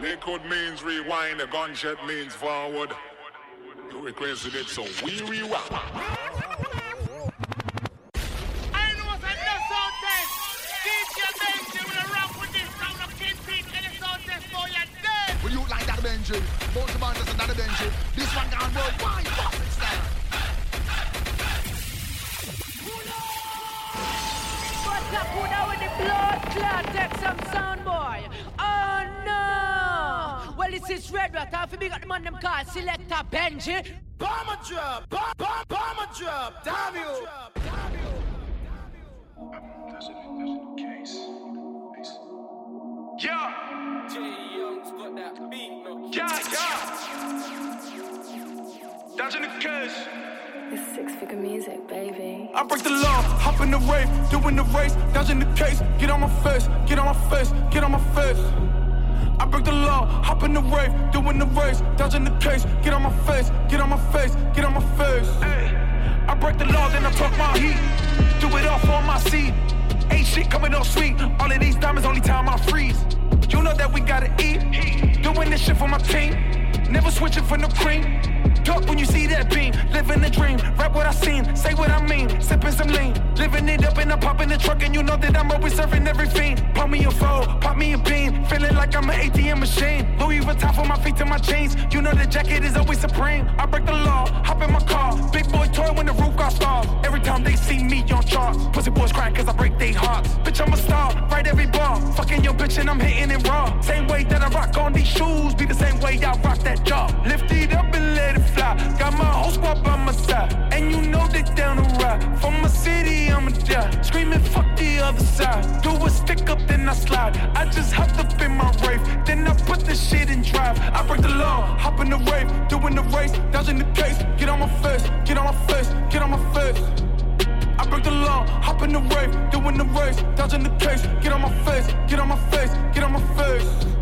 Liquid means rewind, a gunshot means forward. You requested it, so we rewind. Benji. Will rap with this round of kidpin and it's all test for your dead. Will you like that Benji? Both the bands another Benji. This one gone worldwide. Fucking style. What's up, who now with the blood clot? Take some sound, boy. No! Well, this is Red Rat. Half of me got the man them called Selector Benji. Bomber drop, bomb, bomb, bomber drop. Damn you. Damn you. There's a, there's a case. Peace. Yeah. J Young's got that beat, no. Yeah, yeah. Dodging the cash. It's six figure music, baby. I break the law, hop in the rave, doing the race, dodging the case. Get on my face, get on my face, get on my face. I break the law, hop in the rave, doing the race, dodging the case. Get on my face, get on my face, get on my face. I break the law, then I talk my heat. Do it all for my seed. Ain't shit coming up sweet. All of these diamonds only time I freeze. You know that we gotta eat. Doing this shit for my team. Never switching for the cream. Talk when you see that beam. Living the dream. Rap what I seen. Say what I mean. Sipping some lean. Living it up and I pop in the truck. And you know that I'm always serving every fiend. Pop me a foe. Pop me a bean. Feeling like I'm an ATM machine. Louis Vuitton for my feet to my chains. You know the jacket is always supreme. I break the law. Hop in my car. Big boy toy when the roof got off. Every time they see me on charts. Pussy boys crying cause I break their hearts. Bitch, I'm a star. Right every bar. Fucking your bitch and I'm hitting it raw. Same way that I rock on these shoes. Be the same way I rock that jaw. Lift it up and let it fly. Got my whole squad by my side. And you know they down to ride. From my city, I'ma die. Screaming, fuck the other side. Do a stick up, then I slide. I just hopped up in my rave. Then I put the shit in drive. I break the law, hop in the rave. Doing the race, dodging the case. Get on my face, get on my face, get on my face. I break the law, hop in the rave, doing the race, dodging the case. Get on my face, get on my face, get on my face.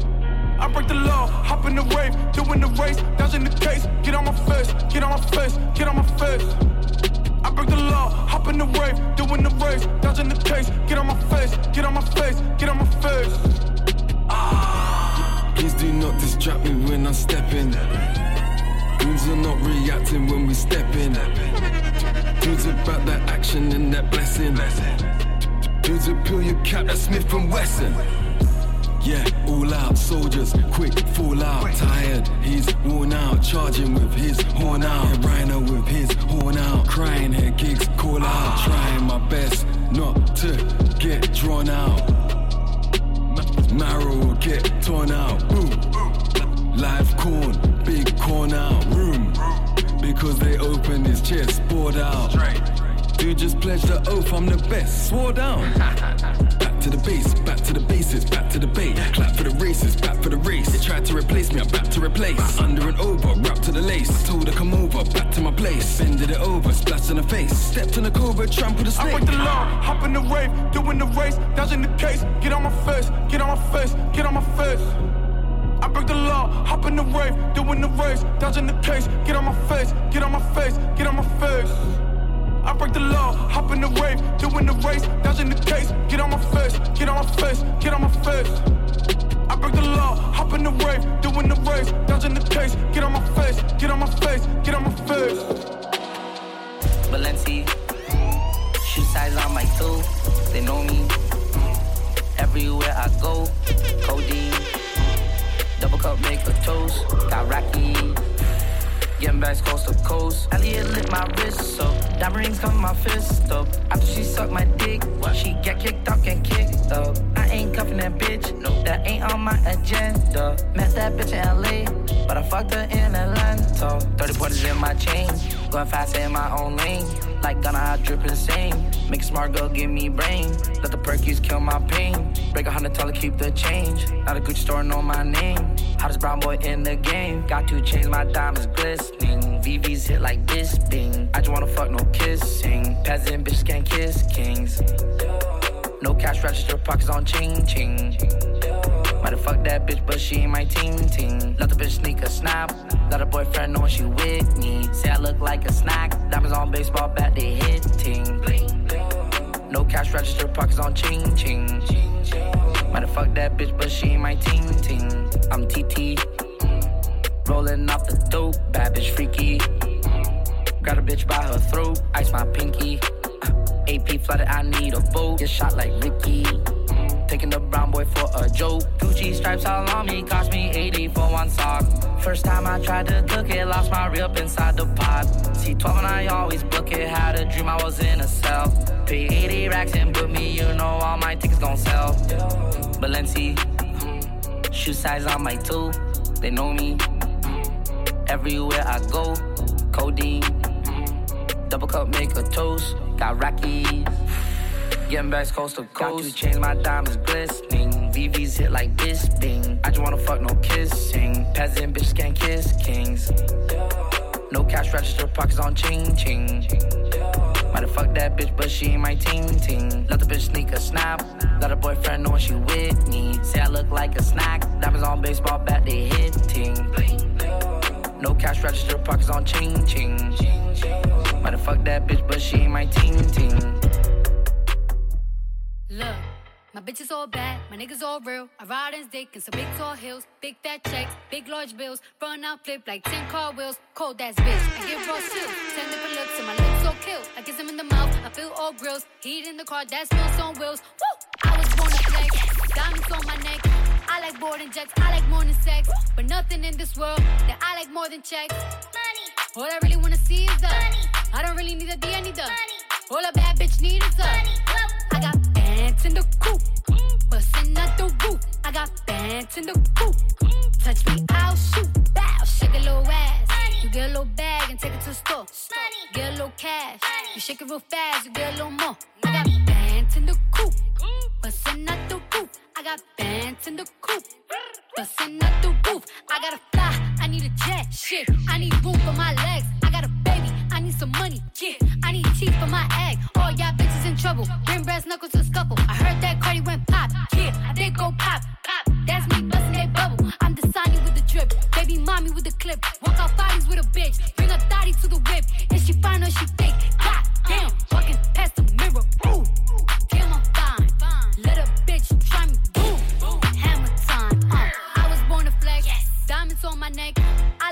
I break the law, hop in the rave, doing the race, dodging the case. Get on my face, get on my face, get on my face. I break the law, hop in the rave, doing the race, dodging the case. Get on my face, get on my face, get on my face. Ah. Please do not distract me when I'm stepping. Goons are not reacting when we step in. Dudes about that action and that blessing. Dudes will peel your cap, that's Smith and Wesson. Yeah, all out soldiers, quick fall out. Tired, he's worn out. Charging with his horn out. Yeah, Rhino with his horn out. Crying here, gigs call out. Trying my best not to get drawn out. Marrow will get torn out. Boom. Live corn, big corn out. Room. Because they open his chest, bored out. Dude just pledged the oath, I'm the best. Swore down. Back to the base, back to the bases, back to the bait. Clap for the races, back for the race. They tried to replace me, I'm back to replace. Under and over, wrap to the lace. Told her come over, back to my place. Bended it over, splashed in the face. Stepped on the cobra, trampled the I snake. break the law, hop in the rave, doing the race, dodging the case. Get on my face, get on my face, get on my face. I break the law, hop in the rave, doing the race, dodging the case. Get on my face, get on my face, get on my face. I break the law, hop in the rave, doing the race, dodging the case. Get on my face, get on my face, get on my face. I break the law, hop in the rave, doing the race, dodging the case. Get on my face, get on my face, get on my face. Balenci. Shoe size on my toe, they know me. Everywhere I go, codeine. Double cup make a toast, got Rocky. Getting back coast to coast. Elliot lit my wrist up. Diamond rings come my fist up. After she sucked my dick, she get kicked out and kicked up. I ain't cuffing that bitch, no, that ain't on my agenda. Met that bitch in LA, but I fucked her in Atlanta. 30 pointers in my chain, going fast in my own lane. Like Gunna, I drip insane. Make a smart girl give me brain. Let the perkies kill my pain. Break a hundred, her keep the change. Not a Gucci store, know my name. Hottest brown boy in the game. Got two chains, my diamonds glistening. VVs hit like this, bing. I just wanna fuck, no kissing. Peasant bitches can't kiss kings. No cash register, pockets on ching ching. Might have fucked that bitch, but she ain't my team team. Let the bitch sneak a snap. Let her boyfriend know she with me. Say I look like a snack. Diamonds on baseball bat, they hitting. No cash register, pockets on ching ching. Might have fuck that bitch, but she ain't my team team. I'm TT. Rolling off the dope, bad bitch freaky. Grab a bitch by her throat, ice my pinky. Uh, AP flooded, I need a boat. Get shot like Ricky. Taking the brown boy for a joke. Gucci stripes all on me, cost me 80 for one sock. First time I tried to cook it, lost my rip inside the pot. C12 and I always book it, had a dream I was in a cell. Pay 80 racks and book me, you know all my tickets gon' sell. Balenci, shoe size on my toe, they know me. Everywhere I go, codeine. Double cup, make a toast, got Rocky. Getting back coast to coast. Got to change my diamonds glistening. VVs hit like this, bing. I just wanna fuck, no kissing. Peasant bitches can't kiss kings. No cash register, pockets on ching ching. Might have fucked that bitch, but she ain't my team team. Let the bitch sneak a snap. Let her boyfriend know when she with me. Say I look like a snack. Diamonds on baseball bat, they hitting. No cash register, pockets on ching ching. Might have fucked that bitch, but she ain't my team team. Look, my bitch is all bad, my niggas all real. I ride in dick in some big tall hills, big fat checks, big large bills. Run out, flip like 10 car wheels. Cold ass bitch, I get raw chills. Ten different looks and my lips so kill. I kiss him in the mouth, I feel all grills. Heat in the car, that smells on wheels. Woo! I was born to flex, diamonds on my neck. I like boarding jets, I like more than sex. But nothing in this world that I like more than checks. Money. All I really wanna see is the money. I don't really need a D, I need the money. All a bad bitch need is the money. Bands in the coop, bustin' out the roof. I got bands in the coop. Touch me, I'll shoot. Bow, shake a little ass. You get a little bag and take it to the store. Get a little cash. You shake it real fast, you get a little more. I got bands in the coop, bustin' out the roof. I got bands in the coop, bustin' out the roof. I gotta fly, I need a jet. Shit, I need room for my legs. I got a baby, I need some money. Yeah, I need teeth for my egg. All y'all bitches in trouble. Bring brass knuckles to scuffle. I heard that Cardi went pop. Yeah, did go pop. Pop. That's me busting that bubble. I'm the Sonny with the drip. Baby mommy with the clip. Walk out bodies with a bitch. Bring a thotty to the whip. And she fine or she fake.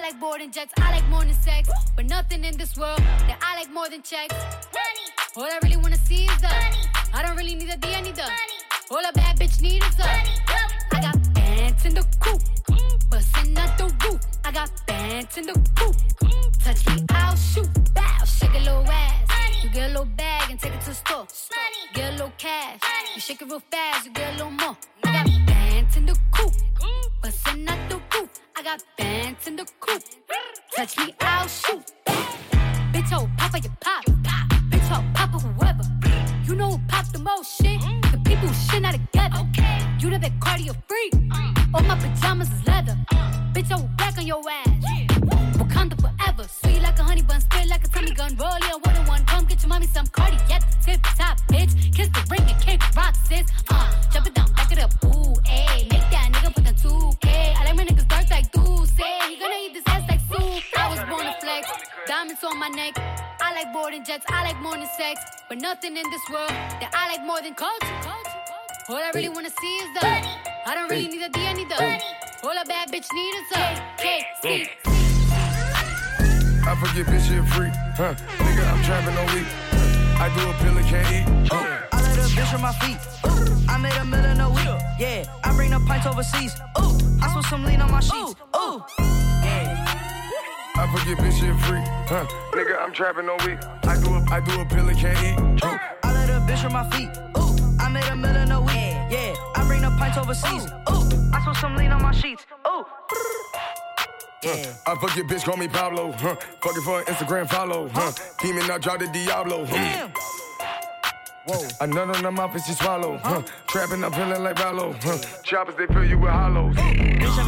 Like boarding jets. I like more than sex. But nothing in this world that I like more than checks. Money. All I really wanna see is the money. I don't really need a D, I need the money. All a bad bitch need is the money. I got bands in the coop, bustin' out the roof. I got bands in the coop. Touch me, I'll shoot. Bow, shake a little ass. You get a little bag and take it to the store. Get a little cash. You shake it real fast, you get a little more. I got bands in the coop, bustin' out the roof. I got bands in the coop. Touch me, I'll shoot. Bitch, oh, papa, you pop. Oh, papa, whoever. You know who pop the most shit? The people who shit not together. You know that cardio freak. All my pajamas is leather. Bitch, I will back on your ass. Wakanda forever. Sweet like a honey bun, spit like a Tommy gun. Roll your one on one. Come get your mommy some cardi at tip top, bitch. Kiss the ring and kick rock, sis. Uh, jump it down, back it up. Ooh, ayy. Diamonds on my neck. I like boarding jets. I like more than sex. But nothing in this world that I like more than culture. All I really wanna see is the money. I don't really need a D, I need the money. All a bad bitch need is a KC. I forget bitch shit free, huh? Nigga, I'm trapping on week. I do a pill and can't eat. Uh. I let a bitch on my feet. Ooh, I made a million a week. Yeah, I bring the pints overseas. Ooh, I spilled some lean on my sheets. Ooh, yeah. I forget bitch shit free, huh? Nigga, I'm trapping on week. I do a, I do a pill and can't eat. Uh. I let a bitch on my feet. Ooh, I made a million a week. Yeah, I bring the pints overseas. Ooh, I spilled some lean on my sheets. Ooh. Yeah. I fuck your bitch, call me Pablo. Huh? Fucking for an Instagram follow. Huh? Demon, I drop the Diablo. Huh? Damn. Whoa. A nut on the mouth and she swallow. Huh? Trapping, I'm feeling like Rollo. Huh? Choppers, they fill you with hollows. Bitch,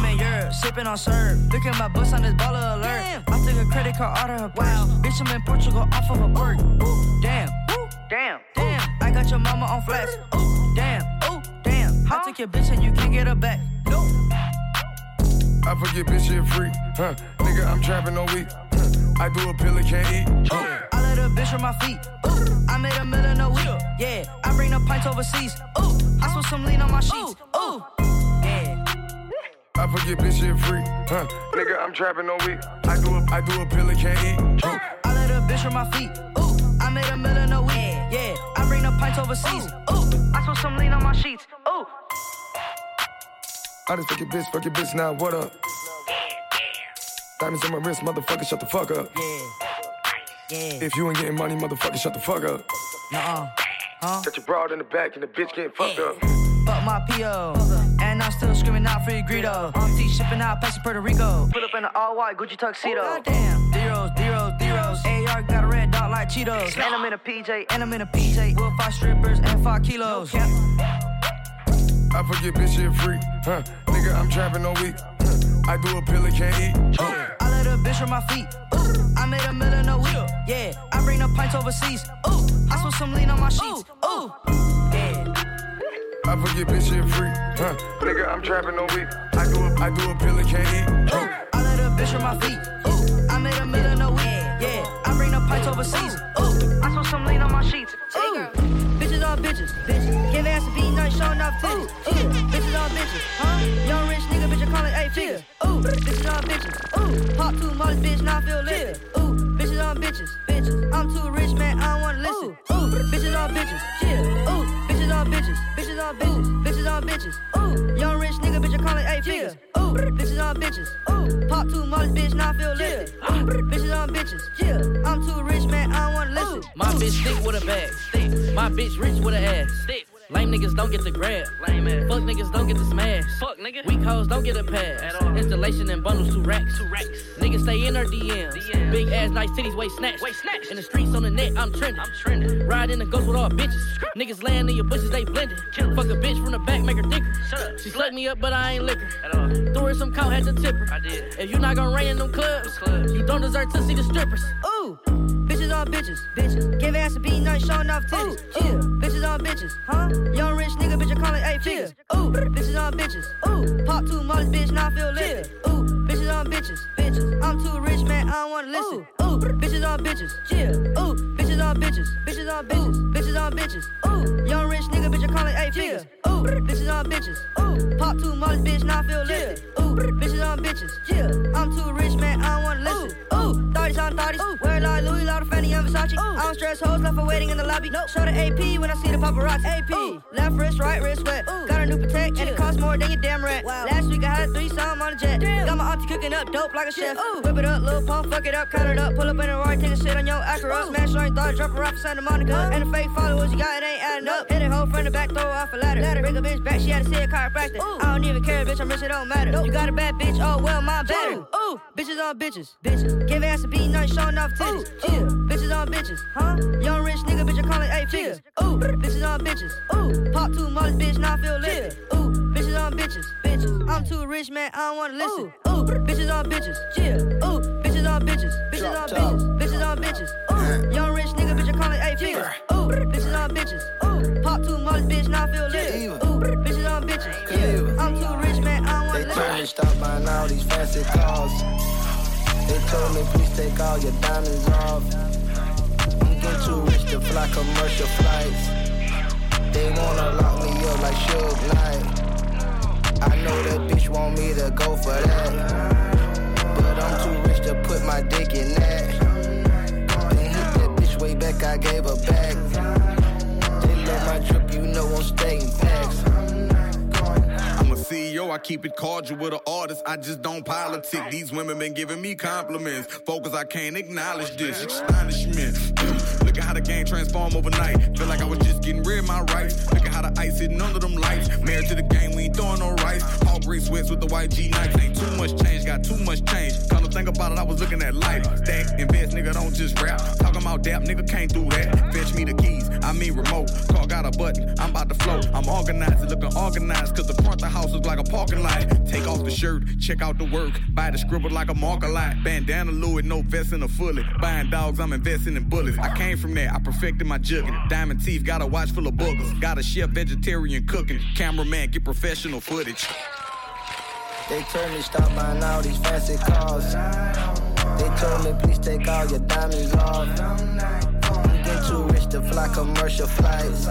I'm in Europe, sipping on syrup. Look at my bus on this baller alert. Damn. I took a credit card out of her purse. Wow. Bitch, I'm in Portugal off of a perk. Ooh, damn. Ooh, damn. Damn. I got your mama on flex. Ooh, damn. Ooh, damn. I took your bitch and you can't get her back. No. I forget bitch shit free, huh? Nigga, I'm trapping on week. Huh? I do a pill and can't eat. Huh? I let a bitch on my feet. Ooh, I made a million a week. Yeah, I bring the pints overseas. Ooh, I spilled some lean on my sheets. Ooh, Ooh, yeah. I forget bitch shit free, huh? Nigga, I'm trapping no week. I do a, I do a pill and can't eat. Ooh, I let a bitch from my feet. Ooh, I made a million a week. Yeah, I bring the pints overseas. Ooh, I put some lean on my sheets. Ooh. I just fuck your bitch, fuck your bitch now, what up? Diamonds on my wrist, motherfucker, shut the fuck up. Yeah, yeah. If you ain't getting money, motherfucker, shut the fuck up. Nuh-uh. Huh? Got your broad in the back and the bitch getting fucked up. Fuck my PO. And I'm still screaming out free Greedo. Auntie shipping out past Puerto Rico. Put up in an all white Gucci tuxedo. Oh, goddamn. Zeros, zeros, zeros. AR got a red dot like Cheetos. And I'm in a PJ, and I'm in a PJ. With five strippers and five kilos. I forget bitch shit free, huh? Nigga, I'm trapping no week. Huh? I do a pill and can't eat. Huh? I let a bitch on my feet. Ooh, I made a million a week. Yeah, I bring the pints overseas. Ooh, I put some lean on my sheets. Ooh, yeah. I forget bitch shit free, huh? Nigga, I'm trapping no week. I do a, I do a pill and can't eat. Huh? I let a bitch from my feet. Ooh, I made a million a week. Yeah, I bring the pints overseas. Ooh, I put some lean on my sheets. Ooh, bitches on bitches, bitches. Give ass a beat, nothing showing off titties. Ooh, bitches on bitches, huh? Young rich nigga, bitch, I call it eight figures. Ooh, bitches on bitches. Ooh, pop two mollies, bitch, now I feel lit. Ooh, bitches on bitches, bitches. I'm too rich, man, I don't wanna listen. Ooh, bitches on bitches, chill. Ooh, bitches on bitches, bitches on bitches, bitches on bitches. Ooh, young rich nigga, bitch, I call it eight figures. Ooh, bitches on bitches. Ooh, pop two mollies, bitch, now I feel lit. Ooh, bitches on bitches, chill. I'm too rich, man, I don't wanna listen. My bitch thick with a bag. Thick. My bitch rich with a ass. Thick. Lame niggas don't get the grab. Lame ass. Fuck niggas don't get the smash. Fuck nigga. Weak hoes don't get a pass. At all. Installation and bundles two racks. Two racks. Niggas stay in her DMs. DMs. Big ass nice titties weight snatch. Weight snatch. In the streets on the net I'm trending. I'm trending. Ride in the ghost with all bitches. Niggas laying in your bushes they blending. Fuck a bitch from the back make her thicker. Shut up. She slugged me up but I ain't liquor. At all. Threw her some cow had to tip her. I did. If you not gonna rain in them clubs, clubs, you don't deserve to see the strippers. Ooh, bitches bitches. Give ass a beat, nothing showing off titties. Ooh, bitches on bitches, huh? Young rich nigga, bitch, I call it eight figures. Ooh, bitches on bitches. Ooh, pop two mollies, bitch, now I feel lit. Ooh, bitches on bitches, bitches. I'm too rich, man, I don't wanna listen. Ooh, bitches on bitches, chill. Ooh, bitches on bitches, bitches on bitches, bitches on bitches. Ooh, young rich nigga, bitch, I call it eight figures. Ooh, bitches on bitches. Ooh, pop two mollies, bitch, now I feel lit. Ooh, bitches on bitches, chill. I'm too rich, man, I don't wanna listen. Ooh, 30s on 30s. Wear like Louis, Lotta, Fanny, and Versace. I don't stress hoes, left for waiting in the lobby. Nope. Show the AP when I see the paparazzi. AP, left wrist, right wrist wet. Got a new protect, and it costs more than your damn rent. Last week I had three something on the jet. Got my auntie cooking up dope like a chef. Whip it up, little pump, fuck it up, cut it up. Pull up in a Roy, take a shit on your Acura. Smash right thought, drop her off for Santa Monica. And the fake followers you got, it ain't adding up. Hit it hoe from the back, throw off a ladder. ladder. Bring a bitch back, she had to see a chiropractor. I don't even care, bitch, I'm rich, it don't matter. You got a bad bitch, oh well, my better. Ooh, bitches on bitches, bitches. Ass a beat, nothing showing off titties. Chill, bitches on bitches, huh? Young rich nigga, bitch, I call it eight figures. Ooh, bitches on bitches. Ooh, pop two mollies, bitch, now I feel lit. Ooh, bitches on bitches, bitches. I'm too rich, man, I don't wanna listen. Ooh, bitches on bitches, chill. Ooh, bitches on bitches, bitches on bitches, bitches on bitches. Ooh, young rich nigga, bitch, I call it eight figures. Ooh, bitches on bitches. Ooh, pop two mollies, bitch, now I feel lit. Ooh, bitches on bitches, chill. I'm too rich, man, I don't wanna They listen. told me stop buying all these fancy cars. They told me please take all your diamonds off. I'm getting too rich to fly commercial flights. They wanna lock me up like Suge Knight. I know that bitch want me to go for that. But I'm too rich to put my dick in that. Then hit that bitch way back, I gave her back. They love my drip, you know I'm staying facts. CEO, I keep it cordial with an artist. I just don't politic. These women been giving me compliments. Focus, I can't acknowledge this. Astonishment. Look at how the game transform overnight. Feel like I was just getting rid of my rights. Look at how the ice hitting under them lights. Married to the game, we ain't throwing no rice. All gray sweats with the white G nights. Ain't too much change, got too much change. Come to think about it, I was looking at life. Stack, invest, nigga, don't just rap. Talking about dap, nigga, can't do that. Fetch me the keys, I mean remote. Car got a button, I'm about to float. I'm organized, looking organized, cause the front of the house is like a parking lot. Take off the shirt, check out the work. Buy the scribble like a marker lot. Bandana Louis, no vest in a fully. Buying dogs, I'm investing in bullets. I came from from there, I perfected my jugging. Diamond teeth, got a watch full of boogers. Got a chef vegetarian cooking. Cameraman, get professional footage. They told me stop buying all these fancy cars. They told me please take all your diamonds off. You get too rich to fly commercial flights.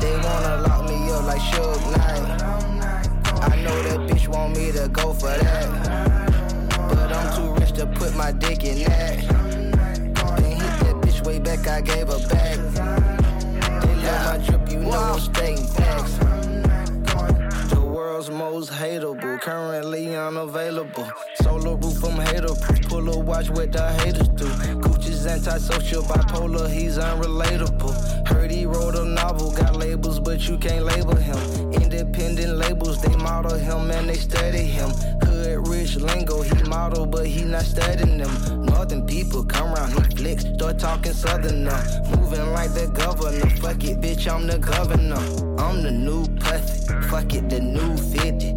They wanna lock me up like Suge Knight. I know that bitch want me to go for that, but I'm too rich to put my dick in that way back, I gave her back. They love my drip, you know I'm staying facts. The world's most hateable, currently unavailable. Solo roof, I'm hater. Pull a watch what the haters do Gucci's antisocial, bipolar, he's unrelatable. Heard he wrote a novel, got labels, but you can't label him. Independent labels, they model him and they study him. Hood rich lingo, he model, but he not studying them. Northern people come around, he flicks, start talking southerner. Moving like the governor, fuck it, bitch, I'm the governor. I'm the new pussy, fuck it, the new 50.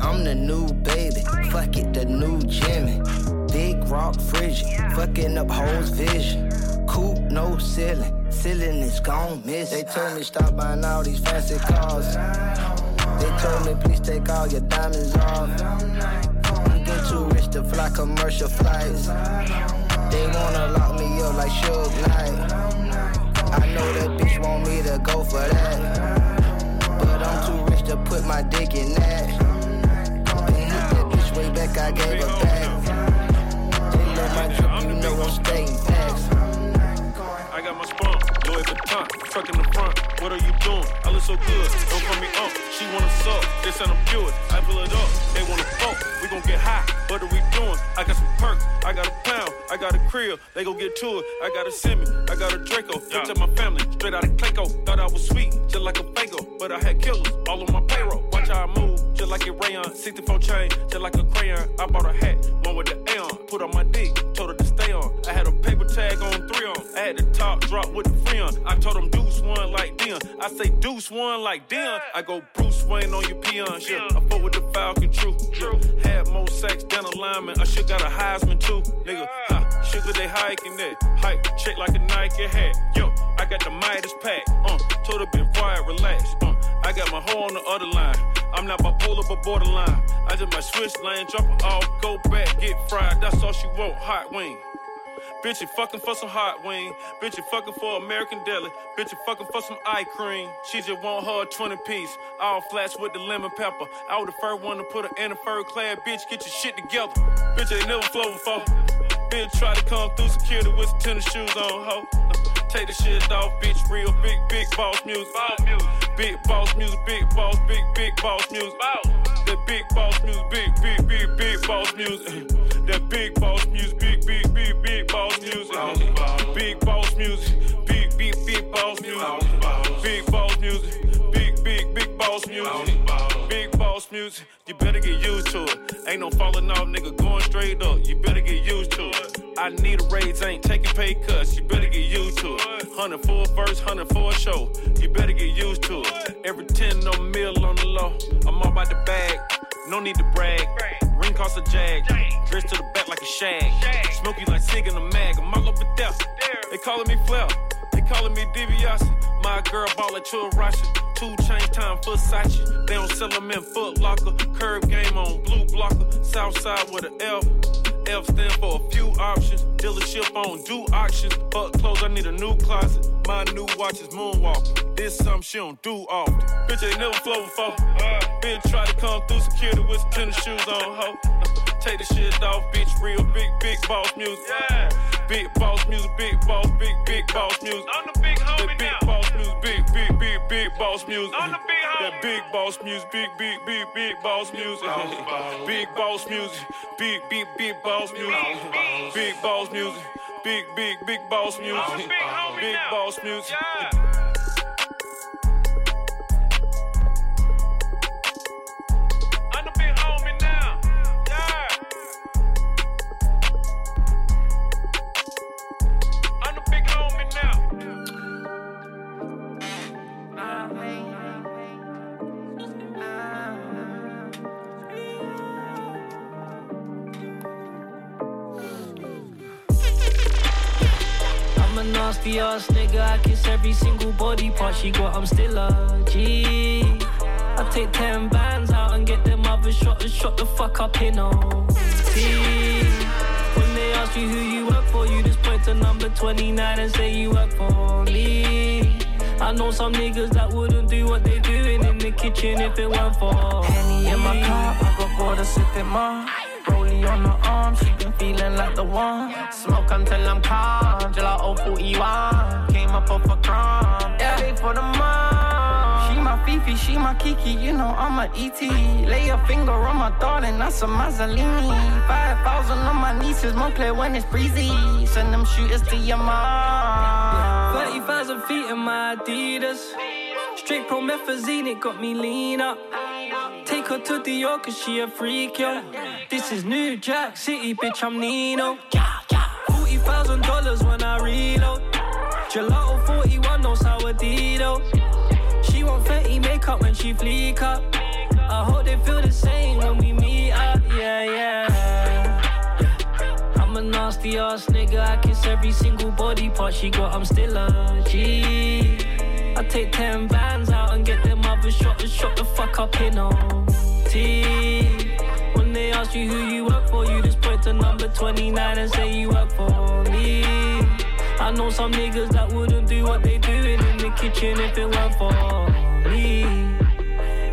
I'm the new baby, fuck it, the new Jimmy. Big rock frigid, fucking up hoes vision. Coupe, no ceiling, ceiling is gone miss. They told me stop buying all these fancy cars. They told me please take all your diamonds off. I'm getting too rich to fly commercial flights. They wanna lock me up like Suge Knight. I know that bitch want me to go for that. But I'm too rich to put my dick in that. Been hit that bitch way back, I gave her back. Love my drip, you know I'm staying facts. I got my spunk, Louis Vuitton, truck in the front. What are you doing? I look so good, don't call me up. She wanna suck, they said I'm pure. I fill it up, they wanna fuck. We gon' get high, what are we doing? I got some perks, I got a pound, I got a crib, they gon' get to it. I got a semi, I got a Draco. Looked at my family, straight out of Clayco. Thought I was sweet, just like a Fago, but I had killers all on my payroll. Watch how I move, just like a rayon. 64 chain, just like a crayon. I bought a hat, one with the Aeon. Put on my dick, told her to stay on. I had a tag on three on. I had the top drop with the friend. I told them deuce one like Deion. I say deuce one like Deion. I go Bruce Wayne on your peon. Yeah, I fought with the Falcon, true. true. Had more sex than a lineman. I should got a Heisman too, nigga. Ha, sugar they hiking that. Hike, check like a Nike hat. Yo, I got the Midas pack. Uh, told her been quiet, relax. Uh, I got my hoe on the other line. I'm not bipolar, but borderline. I just my switch lane, drop it off, go back, get fried. That's all she want, hot wing. Bitch, you fucking for some hot wing. Bitch, you fucking for American deli. Bitch, you fucking for some eye cream. She just want her a 20 piece. All flats with the lemon pepper. I was the first one to put her in a fur clad bitch. Get your shit together. Bitch, ain't never flow before. Bitch, try to come through security with some tennis shoes on, ho. Take the shit off, bitch. Real big, big boss music. Boss music. Big boss music, big boss, big, big boss music. That big boss music, big, big, big, big boss music. That big boss music, big, big, big, big boss music. Big boss music, big, big, big boss music. Big boss music, big, big, big boss music. Big boss music, you better get used to it. Ain't no falling off, nigga, going straight up. You better get used to it. I need a raise, ain't taking pay cuts. You better get used to it. Hundred for a verse, hundred for a show. You better get used to it. Every 10 on mill on the low. I'm all about the bag, no need to brag. Ring cost a jag, dress to the back like a shag. Smoky like Sig in the mag, I'm all up over there. They calling me Flair, they calling me DiBiase. My girl ball at Churashi. Two chain time for Sachi. They don't sell them in Foot Locker. Curb game on blue blocker. South side with an F. F stand for a few options. Dealership on do auctions. Fuck clothes, I need a new closet. My new watch is Moonwalker. This something she don't do often. Bitch ain't never flow before. Uh. Bitch try to come through security with some tennis shoes on, ho. Take the shit off, bitch. Real big, big boss music. Yeah. Big boss music, big boss, big, big boss music. I'm the big homie that big now. Music, big, big, big, big boss music. I'm the big. That big boss music, big, big, big, big boss music. Big boss music, big, big, big boss music. Big boss music, big, big, big boss music. Big boss music. Nasty ass nigga, I kiss every single body part she got, I'm still a G. I take 10 bands out and get them other shot and shot the fuck up in OT. When they ask you who you work for, you just point to number 29 and say you work for me. I know some niggas that wouldn't do what they doing in the kitchen if it weren't for Henny in my car, I got bored of sipping more. On her arm, she been feeling like the one. Smoke until I'm calm, I 041. Came up off a crumb, yeah. Pay for the month. She my Fifi, she my Kiki, you know I'm a ET. Lay a finger on my darling, that's a Mazzolini. 5,000 on my nieces, play when it's breezy. Send them shooters to your mom. 30,000 feet in my Adidas. Straight promethazine, it got me lean up. Take her to Dior, cause she a freak, yo. This is New Jack City, bitch, I'm Nino. $40,000 when I reload. Gelato 41, no sour Dido. She want Fenty makeup when she fleek up. I hope they feel the same when we meet up, yeah, yeah. I'm a nasty ass nigga, I kiss every single body part she got, I'm still a G. I take 10 bands out and get them other and shot the fuck up in T. When they ask you who you work for, you just point to number 29 and say you work for me. I know some niggas that wouldn't do what they doing in the kitchen if it weren't for me.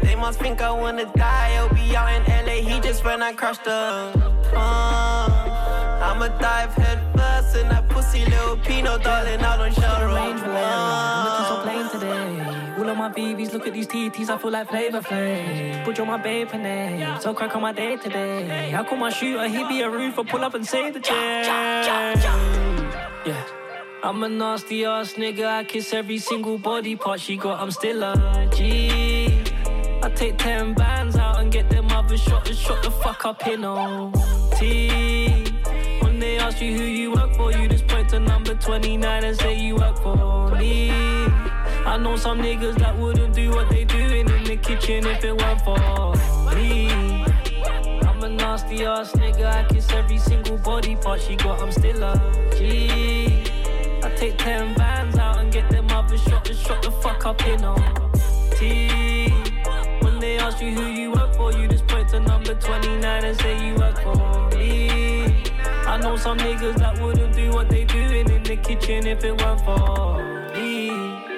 They must think I wanna die. I'll be out in LA, he just ran and crushed them. Uh, I'ma dive head first in that pussy little Pinot, darling. I don't show range I'm looking so plain today. Of my BBs, look at these TTs, I feel like Flavor Flav. Put on my babe name, so crack on my day today. I call my shooter, he be a roofer, pull up and save the chair. Yeah. I'm a nasty ass nigga, I kiss every single body part she got, I'm still a G. I take 10 bands out and get them other shot and shot the fuck up in T. When they ask you who you work for, you just point to number 29 and say you work for me. I know some niggas that wouldn't do what they doing in the kitchen if it weren't for me. I'm a nasty ass nigga, I kiss every single body part she got, I'm still a G. I take 10 bands out and get them other shot and shot the fuck up in T. When they ask you who you work for, you just point to number 29 and say you work for me. I know some niggas that wouldn't do what they doing in the kitchen if it weren't for me.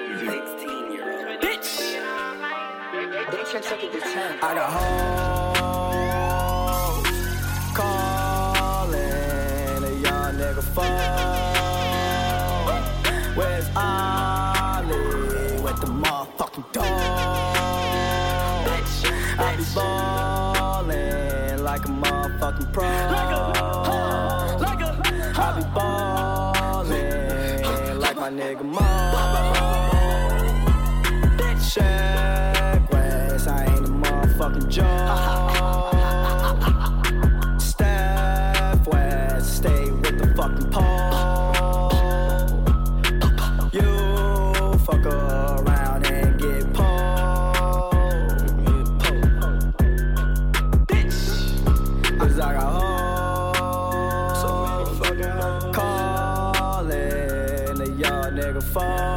I got hoes calling a young nigga phone. Where's Ollie with the motherfucking dog? I be ballin' like a motherfucking pro. I be ballin' like my nigga joke. Steph West, stay with the fucking pole. You fuck around and get pulled. Bitch, cause I got hoes. So many fucking calling a young nigga phone.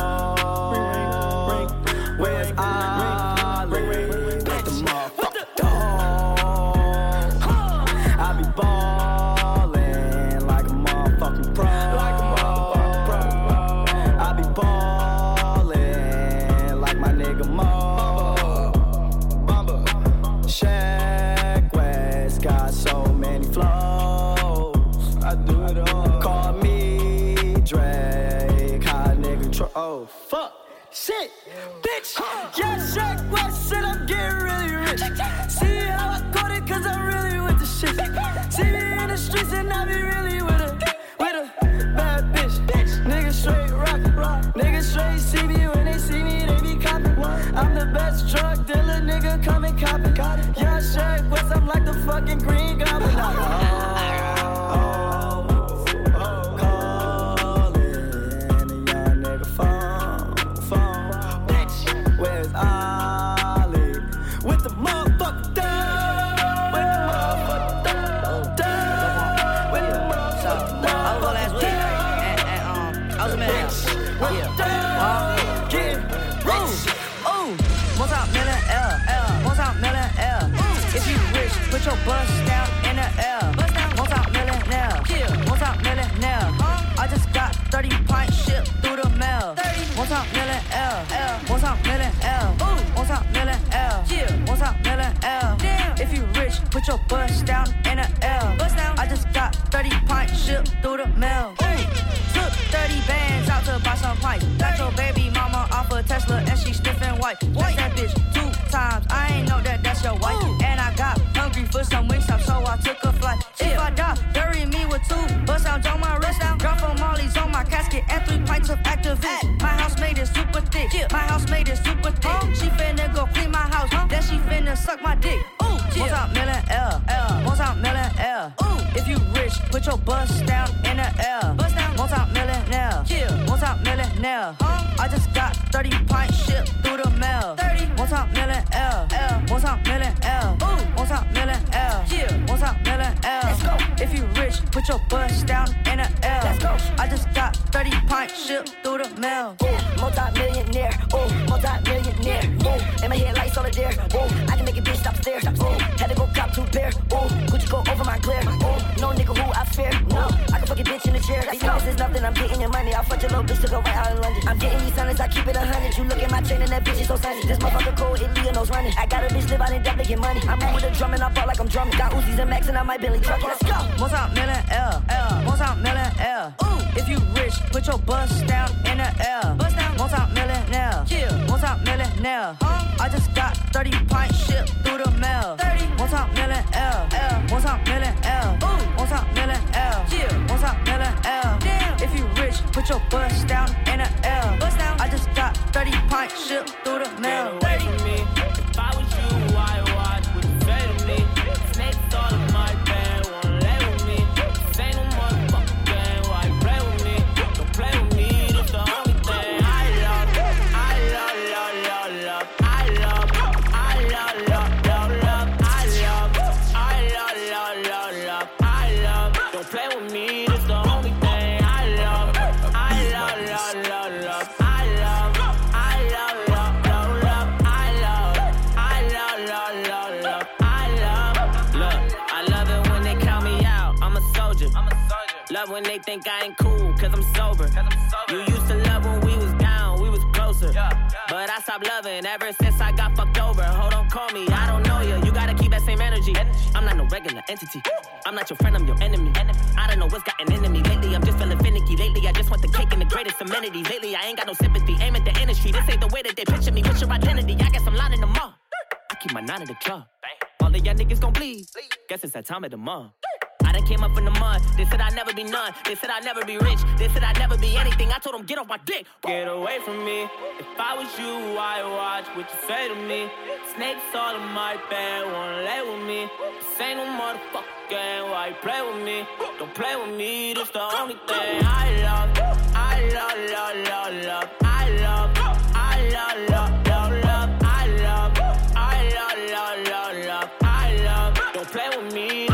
Fucking green Bust down in the air. Bust down. Multi-millionaire. Yeah. Multi-millionaire. Huh? I just got 30 pints shipped through the mail. 30. Multi-millionaire. Multi-millionaire. Ooh. Multi-millionaire. Yeah. Multi-millionaire. Damn. If you rich, put your bust down in the air. Bust down. I just got 30 pints shipped through the mail. Ooh. Took 30 bands out to buy some pipe. Got your baby mama off a Tesla and she stiff and white. White. That bitch two times. I ain't know that that's your wife. Ooh. And I got for some wings, I'm so I took a flight. If I die, bury me with two bust out on my wrist. Drop on Molly's on my casket and three pints of Actavis. My house made it super thick. My house made it super thick. She finna go clean my house. Then she finna suck my dick. Ooh, once I'm million L. L, I'm million L. Ooh, if you rich, put your bust down in the L. Bust down. Once I'm millionaire. Once million L, huh? I just got 30 pints shipped through the mail. 30. Once I'm million L. Once I'm million L. your bust down in the L. Let's go. I just got 30 pints shipped through the mail. Ooh, multi-millionaire. Ooh, multi-millionaire. Ooh, and my headlights all there. Ooh, I can make a bitch stop stare. Ooh, had to go cop two pair. Ooh, Gucci go over my glare. Ooh, no nigga who I fear. No, I can fuck a bitch in the chair. These niggas is nothing. I'm getting your money. I'll fuck your little bitch to go right out in London. I'm getting these hundreds. I keep it a hundred. You look at my chain and that bitch is so sunny. This motherfucker cold. It Leonos running. I got a bitch live out in Dublin get money. I'm with a drum and I ball like I'm drumming. Got Uzis and Max and I might Billy truck. Let's go. Multi-million L, L, multi-million L. Ooh, if you rich, put your bust down in the L. Bust down, multi-millionaire. Yeah, multi-millionaire. Huh? I just got 30 pints shipped through the mail. 30, multi-million L, L, multi-million L. Ooh, multi-million your bust down in the. Bust down, I just got 30 pints shipped through the mail. Think I ain't cool, cause I'm sober. Cause I'm sober. You used to love when we was down, we was closer. But I stopped loving ever since I got fucked over. Hold on, call me, I don't know you. You gotta keep that same energy. I'm not no regular entity. I'm not your friend, I'm your enemy. I don't know what's gotten into me lately. I'm just feeling finicky. Lately, I just want the cake and the greatest amenities. Lately, I ain't got no sympathy. Aim at the industry. This ain't the way that they picture me. What's your identity? I guess I'm lining them up. I keep my nine in the club. All of y'all niggas gon' bleed. Guess it's that time of the month. Done came up in the mud. They said I'd never be none. They said I'd never be rich. They said I'd never be anything. I told them, get off my dick. Get away from me. If I was you, I'd watch what you say to me? Snakes all in my bed, wanna lay with me. Ain't no motherfucking game. Why you play with me? Don't play with me. This the only thing I love. I love, love, love, love. I love. I love, love, love, love. I love. I love, love, love, love. I love. Don't play with me.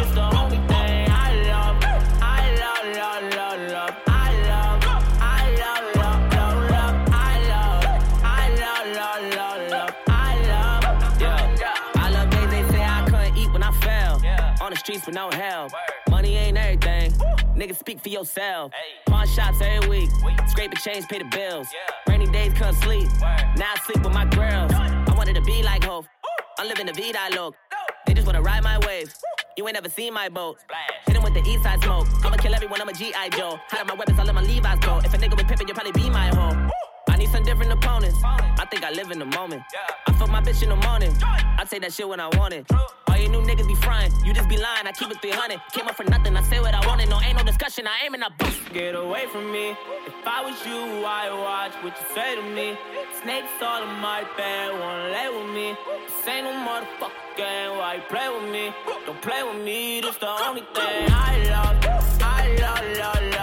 Streets with no help. Money ain't everything. Niggas speak for yourself. Pawn shops every week. Scrape the change, pay the bills. Rainy days couldn't sleep. Now I sleep with my girls. I wanted to be like Hope. I'm living the vida look. They just wanna ride my wave. You ain't never seen my boat. Hit 'em with the east side smoke. I'ma kill everyone, I'm a G.I. Joe. Hide my weapons, I let my Levi's go. If a nigga with pimpin', you'll probably be my hoe. I need some different opponents. I think I live in the moment. I fuck my bitch in the morning. I say that shit when I want it. All you new niggas be frying. You just be lying. I keep it 300. Came up for nothing. I say what I wanted. No, ain't no discussion. I aim and I boost. Get away from me. If I was you, I'd watch what you say to me? Snakes all in my bed. Wanna lay with me. This no motherfucking game. Why you play with me? Don't play with me. This the only thing I love. I love, love, love.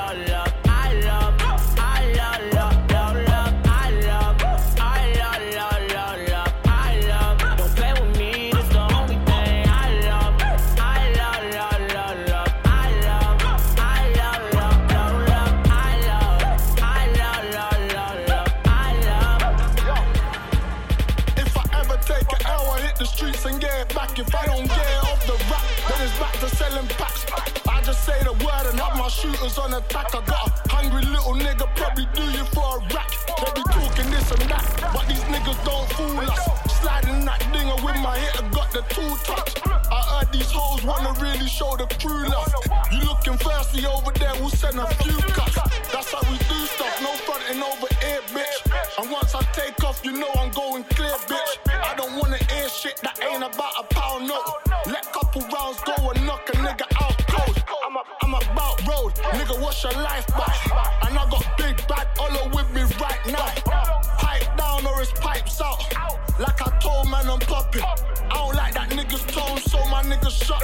Say the word and have my shooters on attack. I got a hungry little nigga, probably do you for a rack. They be talking this and that, but these niggas don't fool us. Sliding that dinger with my hitter, got the two touch. I heard these hoes wanna really show the crew love. You looking thirsty over there, we'll send a few cuts. That's how we do stuff, no fronting over here, bitch. And once I take off, you know I'm going clear, bitch. I don't wanna hear shit that ain't about a pound note. Let couple rounds go and knock a nigga what's your life back? And I got big bad Ola with me right now. Pipe down or it's pipes out. Like I told man, I'm popping. I don't like that niggas tone, so my niggas shut.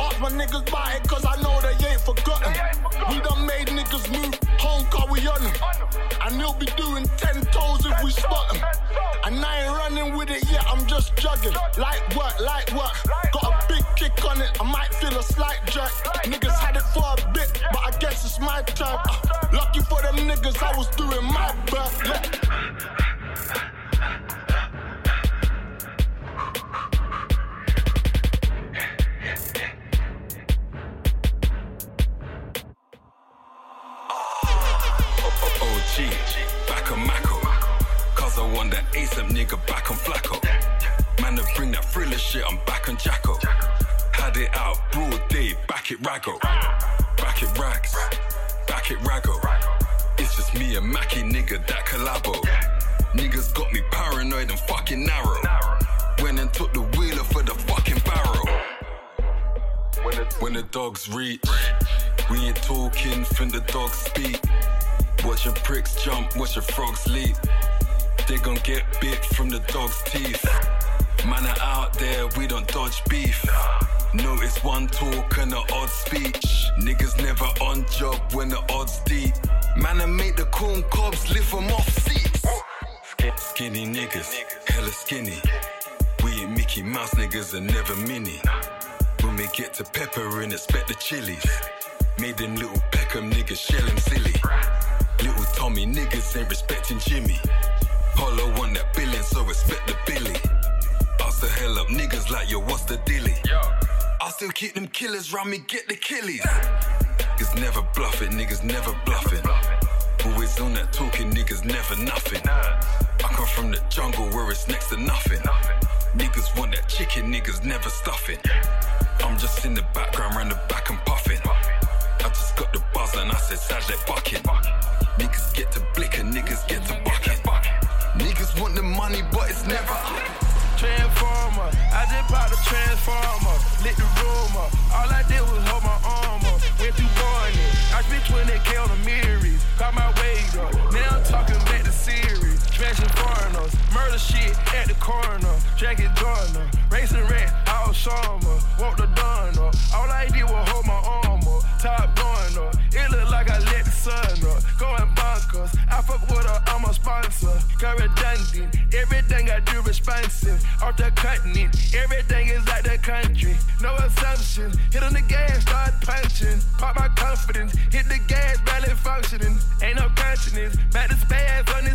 Ask my niggas about it, cause I know they ain't forgotten. We done made niggas move, home car we on them. And he'll be doing 10 toes if we spot him. And I ain't running with it yet, I'm just jogging. Light work, light work. Got a big kick on it, I might feel a slight jerk. Niggas had it for a bit, but I guess it's my turn. Uh, lucky for them niggas, I was doing my birth. Yeah. OG, back on Mako. Cause I want that ASAP nigga back on Flacko. Man, to bring that thriller shit, I'm back on Jacko. Had it out, broad day, back it Rago. Back it Rags, back it Rago. It's just me and Mackie, nigga, that collabo. Niggas got me paranoid and fucking narrow. Went and took the wheeler for the fucking barrel. When the, when the dogs reach, we ain't talking, fin the dogs speak. Watching pricks jump, watching frogs leap. They gon' get bit from the dog's teeth. Man are out there, we don't dodge beef. Notice one talk and the odd speech. Niggas never on job when the odds deep. Man, I make the corn cobs lift them off seats. Skinny niggas, hella skinny. We ain't Mickey Mouse niggas and never mini. When we get to pepper and expect the chilies. Made them little Peckham niggas shell 'em silly. Little Tommy niggas ain't respecting Jimmy. Polo want that billion, so respect the Billy. Ask the hell up niggas like yo, what's the dilly? I still keep them killers round me, get the killies. Niggas never bluff it, niggas never bluffing. Always on that talking, niggas never nothing. I come from the jungle where it's next to nothing. Niggas want that chicken, niggas never stuffing. I'm just in the background, round the back and puffing. I just got the buzz and I said, Sajay bucking. Niggas get to blicking, niggas get to bucking. Niggas want the money, but it's never Transformer, I just popped a transformer, lit the room up. All I did was hold my arm up, went through morning. I spent 20k on the mirrors, got my weight up. Now I'm talking back to series, smashing foreigners, murder shit at the corner, dragging Dorner, racing rat, out summer, walk the dawn up. All I did was hold my arm up, top going up. It look like I let the sun up, going bonkers. I fuck with her, I'm a sponsor, got redundant. Everything I do responsive, off the continent. Everything is like the country, no assumptions. Hit on the gas, start punching. Pop my confidence, hit the gas, barely functioning. Ain't no consciousness, back to spaz on.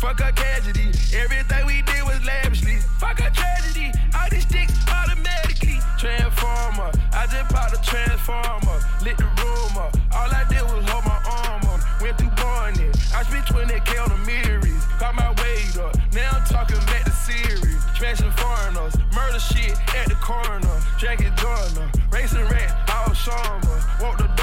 Fuck a tragedy, everything we did was lavishly. Fuck a tragedy, all these sticks automatically. Transformer, I just popped a transformer, lit the room up. All I did was hold my arm up, went through morning. I spent 20k on the mirrors, got my weight up. Now I'm talking back to series, smashing foreigners, murder shit at the corner, dragging Dorner, racing rat, all summer, walk the.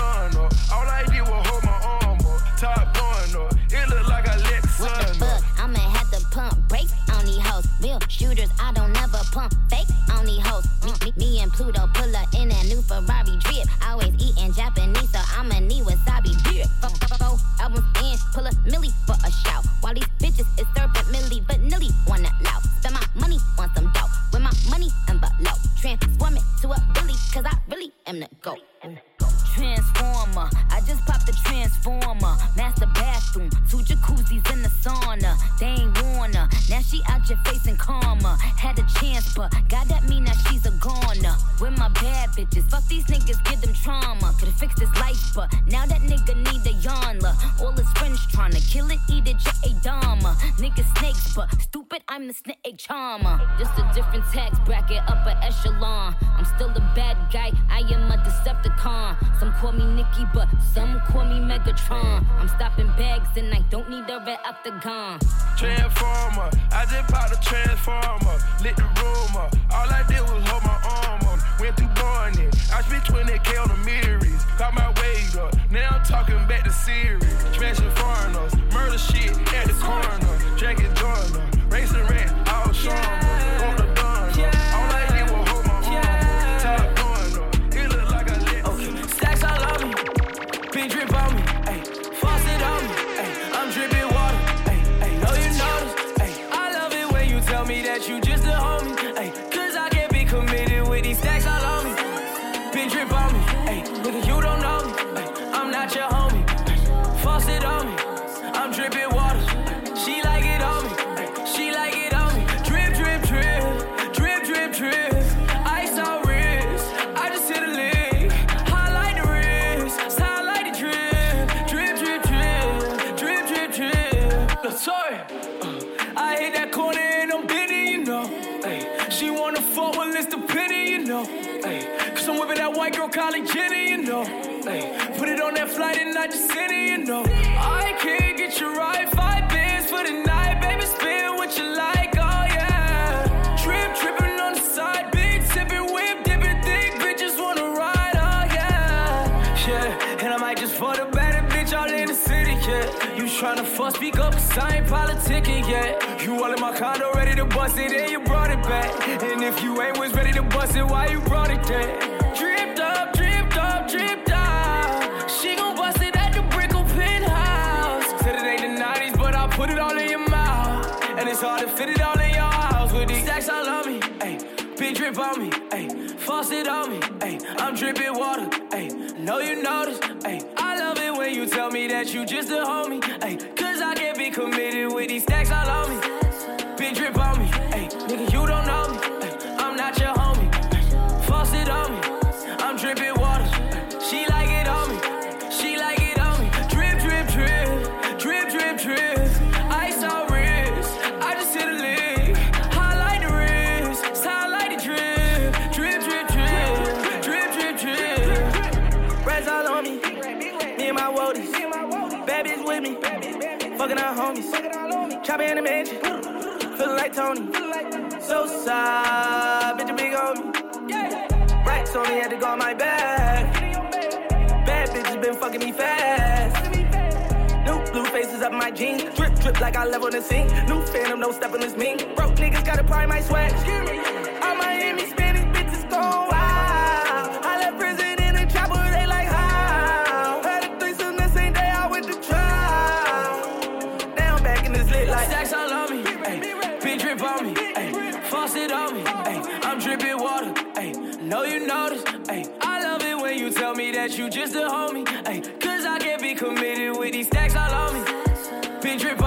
All I did was hold my arm up, top going up. It look like I let the What the sun fuck? up. I'ma have to pump brakes on these hoes. Real shooters, I don't never pump fake on these hoes. Me, me, me and Pluto pull up in that new Ferrari drip. Always eating Japanese, so I'ma need wasabi dip. Four albums in, pull a milli for a shout. While these bitches is serving milli, but nilly wanna loud. Spend my money on some dope. With my money envelope. Transform it to a Billy, cause I really am the GOAT. Transformer, I just the transformer. Master bathroom, two jacuzzis in the sauna. They ain't wanna. Now she out your face and karma. Had a chance, but God that mean that she's a goner. With my bad bitches, fuck these niggas, give them trauma. Could've fixed his life, but now that nigga need a yarnla. All his friends tryna kill it, eat it, just a dama. Niggas snakes, but stupid, I'm the snake charmer. Just a different tax bracket, upper echelon. I'm still a bad guy, I am a Decepticon. Some call me Nicki, but some call me Megatron. I'm stopping bags and I don't need a red octagon. Transformer, I just popped a transformer, lit the room up. All I did was hold my arm up, went through morning. I spent 20k on the mirrors, got my weight up. Now I'm talking back to series, Kylie Jenner, you know. Put it on that flight and I just send it, you know. I can't get you right, five bands for the night, baby, spin what you like, oh yeah. Trip, tripping on the side, big sipping, whip, dipping, thick, bitches wanna ride, oh yeah. Yeah, and I might just fuck the baddest bitch all in the city, yeah. You tryna fuss, speak up, cause I ain't politicking yet. You all in my condo, ready to bust it, and you brought it back. And if you ain't was ready to bust it, why you brought it there? Ain't the 90s, but I put it all in your mouth. And it's hard to fit it all in your house with these stacks all on me. Ayy, big drip on me. Ayy, on me. Ayy, I'm dripping water. Ayy, know you notice. Ayy, I love it when you tell me that you just a homie. Ayy, cause I can't be committed with these stacks all on me. Big drip Fucking our homies. Chopper in the mansion. Feeling like Tony. So sad, Bitch, a big on me. Racks on me, had to go on my back. Bad bitches been fucking me fast. New blue faces up my jeans. Drip, drip like I level the sink. New phantom, no step on this mink. Broke niggas gotta pry my swag. All Miami Spanish bitches gone wild. This lit like. Stacks all on me. Ayy, big drip on me. Ayy, faucet on me. Ayy, I'm dripping water. Ayy, know you notice. Ayy, I love it when you tell me that you just a homie. Ayy, cause I can't be committed with these stacks all on me. Big drip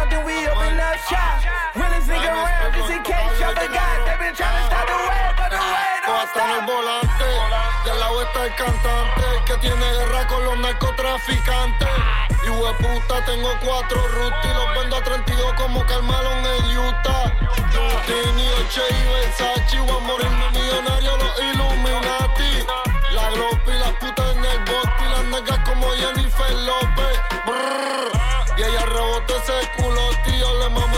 down, then we open up shop. Realest nigga around, just in case y'all forgot. They been tryna stop the way, but the way don't en el volante. Del lado está el cantante que tiene guerra con los narcotraficantes. Y puta, tengo cuatro y los vendo a 32 como Carmelo en Utah. Dutini, Che y Versace, voy a morirme millonario, los Illuminati. La glopa y las putas en el bote y las negas como Jennifer López. Y ella rebote ese culo,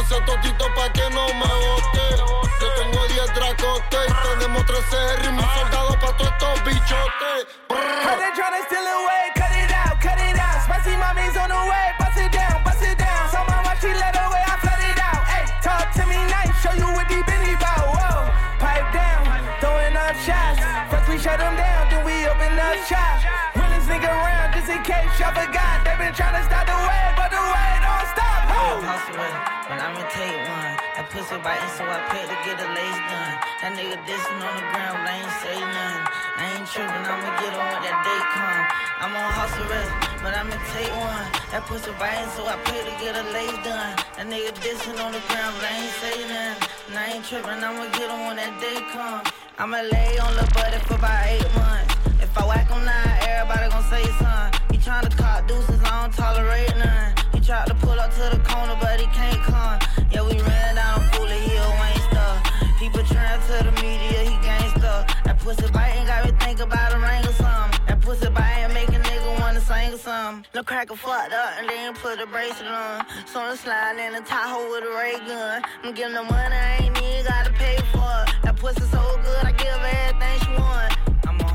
tío, le mamo ese totito pa' que no me bote. Yo tengo 10 dracotes y tenemos 13 R y mis soldados pa' todos estos bichotes. How they tryna steal away, cut it out, cut it out. Spicy mommy's on the way, bust it down, bust it down. So my watch, she let away, I flood it out. Hey, talk to me nice, show you what deep in bout. Whoa, pipe down, throwing up shots. First we shut them down, then we open up shop. Willis nigga around, just in case y'all forgot. They been tryna stop the way, but the way don't stop. I'm hustling, but I'ma take one. That pussy biting, so I pay to get a lace done. That nigga dissing on the ground, but I ain't say nothing. I ain't tripping, I'ma get on when that day come. I'm on hustle rest, but I'ma take one. That pussy biting, so I pay to get a lace done. That nigga dissing on the ground, but I ain't say nothing. And I ain't tripping, I'ma get on when that day come. I'ma lay on the buddy for about eight months. If I whack on nine, everybody gon' say something. He tryna cop deuces, I don't tolerate none. He tried to pull up to the corner, but he can't come. Yeah, we ran down Fully Hill, Wayne stuff. He portraying to the media, he gangsta. That pussy biting got me think about a ring or something. That pussy biting make a nigga wanna sing or something. Lil' cracker fucked up and then put a bracelet on. So I'm sliding in the Tahoe with a ray gun. I'm giving the money, I ain't even gotta pay for it. That pussy so good, I give everything she want.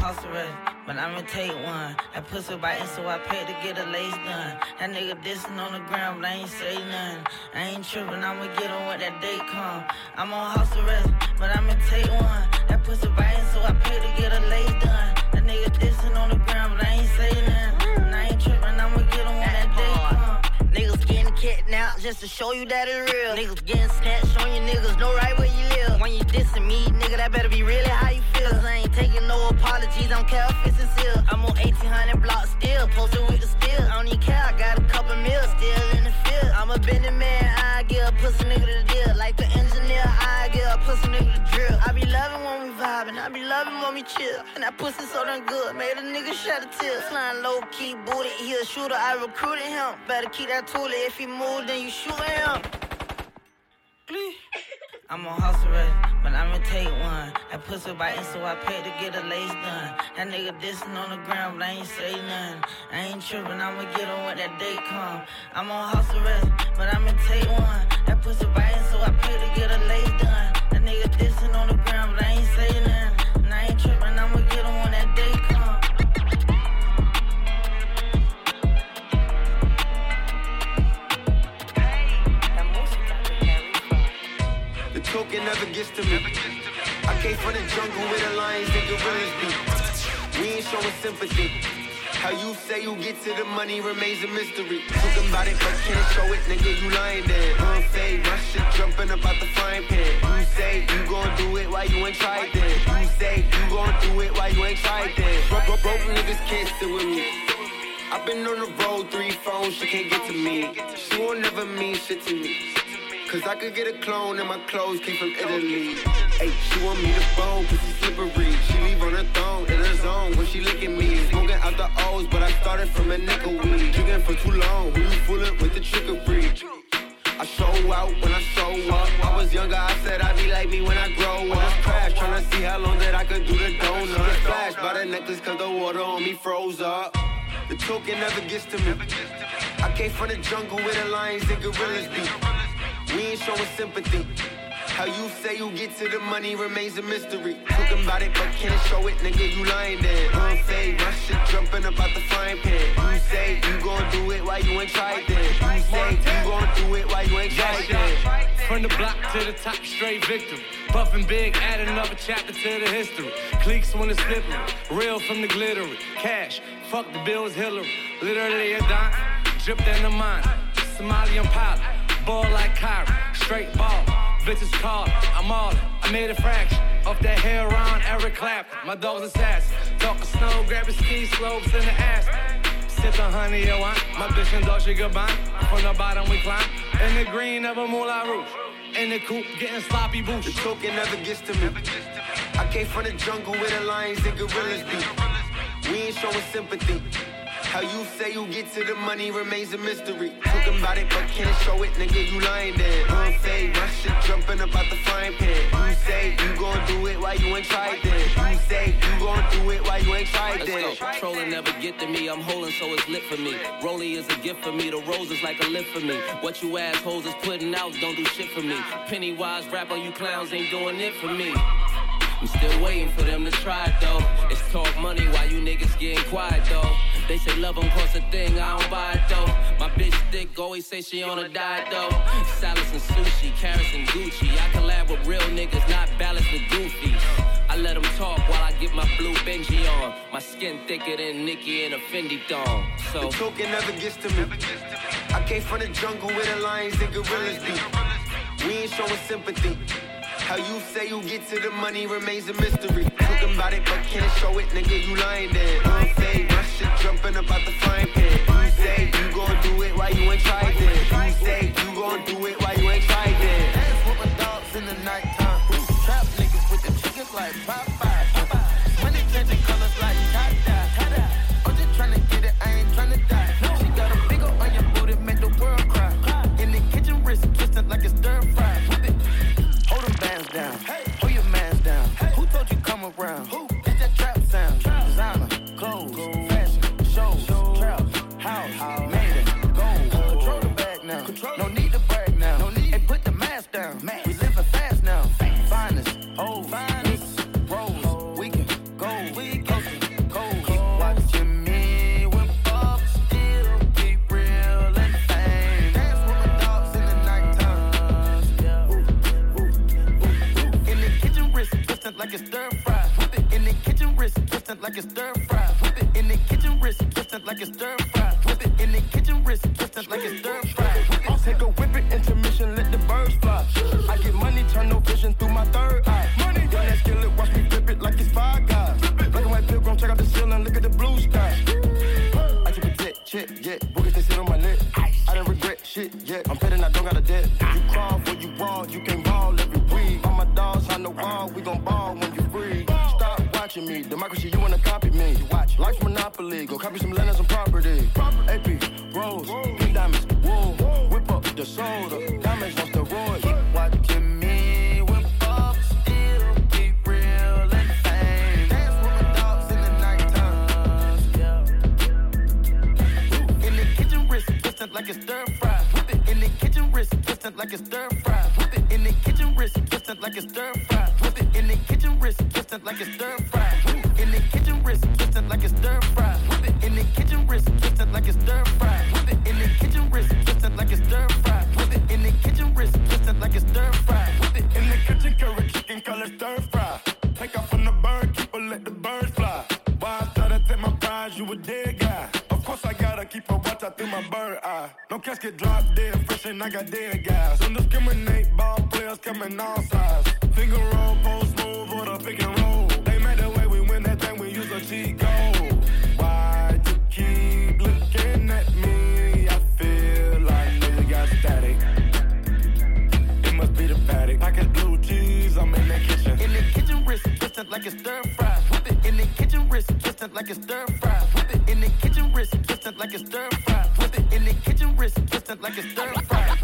I'm on hustle ready, but I'ma take one. That pussy biting, so I pay to get a lace done. That nigga dissing on the ground, but I ain't say nothing. I ain't tripping, I'ma get on when that day come. I'm on hustle rest, but I'ma take one. That pussy biting, so I pay to get a lace done. That nigga dissing on the ground, but I ain't say nothing. And I ain't tripping, I'ma get on when that day come. Niggas getting kidnapped just to show you that it's real. Niggas getting snatched, showing you niggas know right where you live. When you dissing me, nigga, that better be really how you feel. Cause I ain't taking no apologies, I'm care if it's sincere. I'm on 1800 blocks still, posted with the steel. I don't even care, I got a couple meals still in the field. I'm a bending man, I give a pussy nigga the deal. Like the engineer, I give a pussy nigga the drill. I be loving when we vibing, I be loving when we chill. And that pussy so damn good, made a nigga shed a tear. Flying low key, booty, he a shooter, I recruited him. Better keep that toolie, if he move, then you shoot him. I'm on hustle ready, but I'ma take one. That pussy biting, so I pay to get a lace done. That nigga dissing on the ground, but I ain't say nothing. I ain't tripping, I'ma get on when that day come. I'm on hustle ready, but I'ma take one. That pussy biting, so I pay to get a lace done. That nigga dissing on the ground, but I ain't say nothing. And I ain't tripping, I'ma never gets to me. I came from the jungle where the lions and gorillas be. We ain't showing sympathy. How you say you get to the money remains a mystery. Talking about it but can't show it, nigga, you lying there. Unfade, my shit jumping up out the frying pan. You say you gon' do it, why you ain't tried then? You say you gon' do it, why you ain't tried then? Broke, broke, broke niggas can't sit with me. I've been on the road, three phones, she can't get to me. She won't never mean shit to me. Cause I could get a clone and my clothes came from Italy. Hey, she want me to bone, it's slippery. She leave on her thong, in her zone when she look at me. Smoking out the O's, but I started from a nickel weed. Drinking for too long, who you fooling with the trickery? I show out when I show up. I was younger, I said I'd be like me when I grow up. Crash, tryna see how long that I could do the donut. Flash by the necklace, cause the water on me froze up. The token never gets to me. I came from the jungle where the lions and gorillas be. We ain't showing sympathy. How you say you get to the money remains a mystery. Talking about it, but can't show it, nigga, you lying there. Unfade, my shit jumping up out the frying pan. You say you gon' do it, why you ain't tried then? You say you gon' do it, why you ain't tried then? From the block to the top, straight victory. Puffin' big, add another chapter to the history. Cliques when it's slippery, real from the glittery. Cash, fuck the bills, Hillary. Literally a dime, dripped in the mine. Somalian pilot, ball like Kyrie, straight ball. Bitches call, I'm all in. I made a fraction of that hair around Eric Clapton. My dog's assassin. Talking snow, grabbing ski slopes in the ass. Sipping honey and wine. My bitch and she goodbye. From the bottom we climb. In the green of a Moulin Rouge. In the coupe, getting sloppy boots. The token never gets to me. I came from the jungle where the lions and gorillas be. We ain't showing sympathy. How you say you get to the money remains a mystery. Talking about it, but can't show it, nigga, you lying then. Unfade, my shit jumping up out the frying pan. You say you gon' do it, why you ain't tried then? You say you gon' do it, why you ain't tried then? Let's go. Trolling never get to me. I'm holding, so it's lit for me. Rolly is a gift for me. The rose is like a lift for me. What you assholes is putting out don't do shit for me. Pennywise rapper, you clowns ain't doing it for me. I'm still waiting for them to try it though. It's talk money while you niggas getting quiet though. They say love them cost a thing, I don't buy it though. My bitch thick, always say she on a diet though. Salads and sushi, carrots and Gucci. I collab with real niggas, not balanced with goofies. I let them talk while I get my blue Benji on. My skin thicker than Nicki and a Fendi thong. So the talking never gets to me. I came from the jungle where the lions and gorillas be. We ain't showing sympathy. How you say you get to the money remains a mystery. Talking about it, but can't show it, nigga, you lying there. Unfade, my shit jumping up out the frying pan. You say you gon' do it, why you ain't tried then? You say you gon' do it, why you twisted like a stir fry. Whip it in the kitchen, wrist twisted like a stir fry. Whip it in the kitchen, wrist twisted like a stir fry. Whip it in the kitchen, wrist twisted like a stir fry.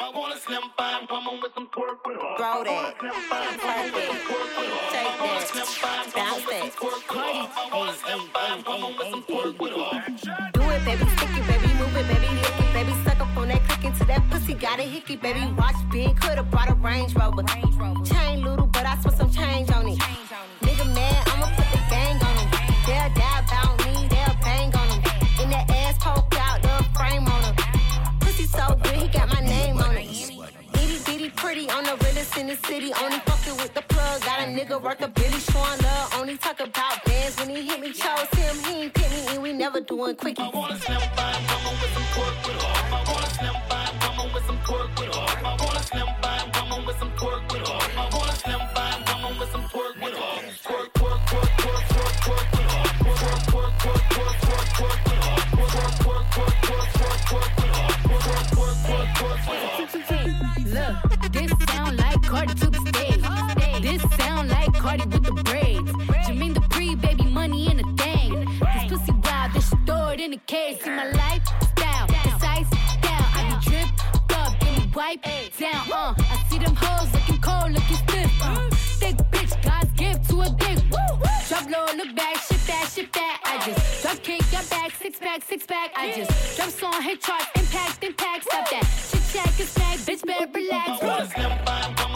I want a slim fine woman with some twerk with. Throw that. Twerk it. Take that. Bounce that. Do it, baby. Stick it, baby. Move it, baby. Lick it, baby. Suck up on that click into that pussy. Got a hickey, baby. Watch big. Coulda brought a Range Rover. Chain the city. Only fucking with the plug. Got a nigga work a Billy showing. Only talk about bands when he hit me. Chose him, he ain't pick me, and we never doing quickie. six pack. I just drop on hit charts, impact, impact. Stop that. Chit chat, get smack, bitch, better relax.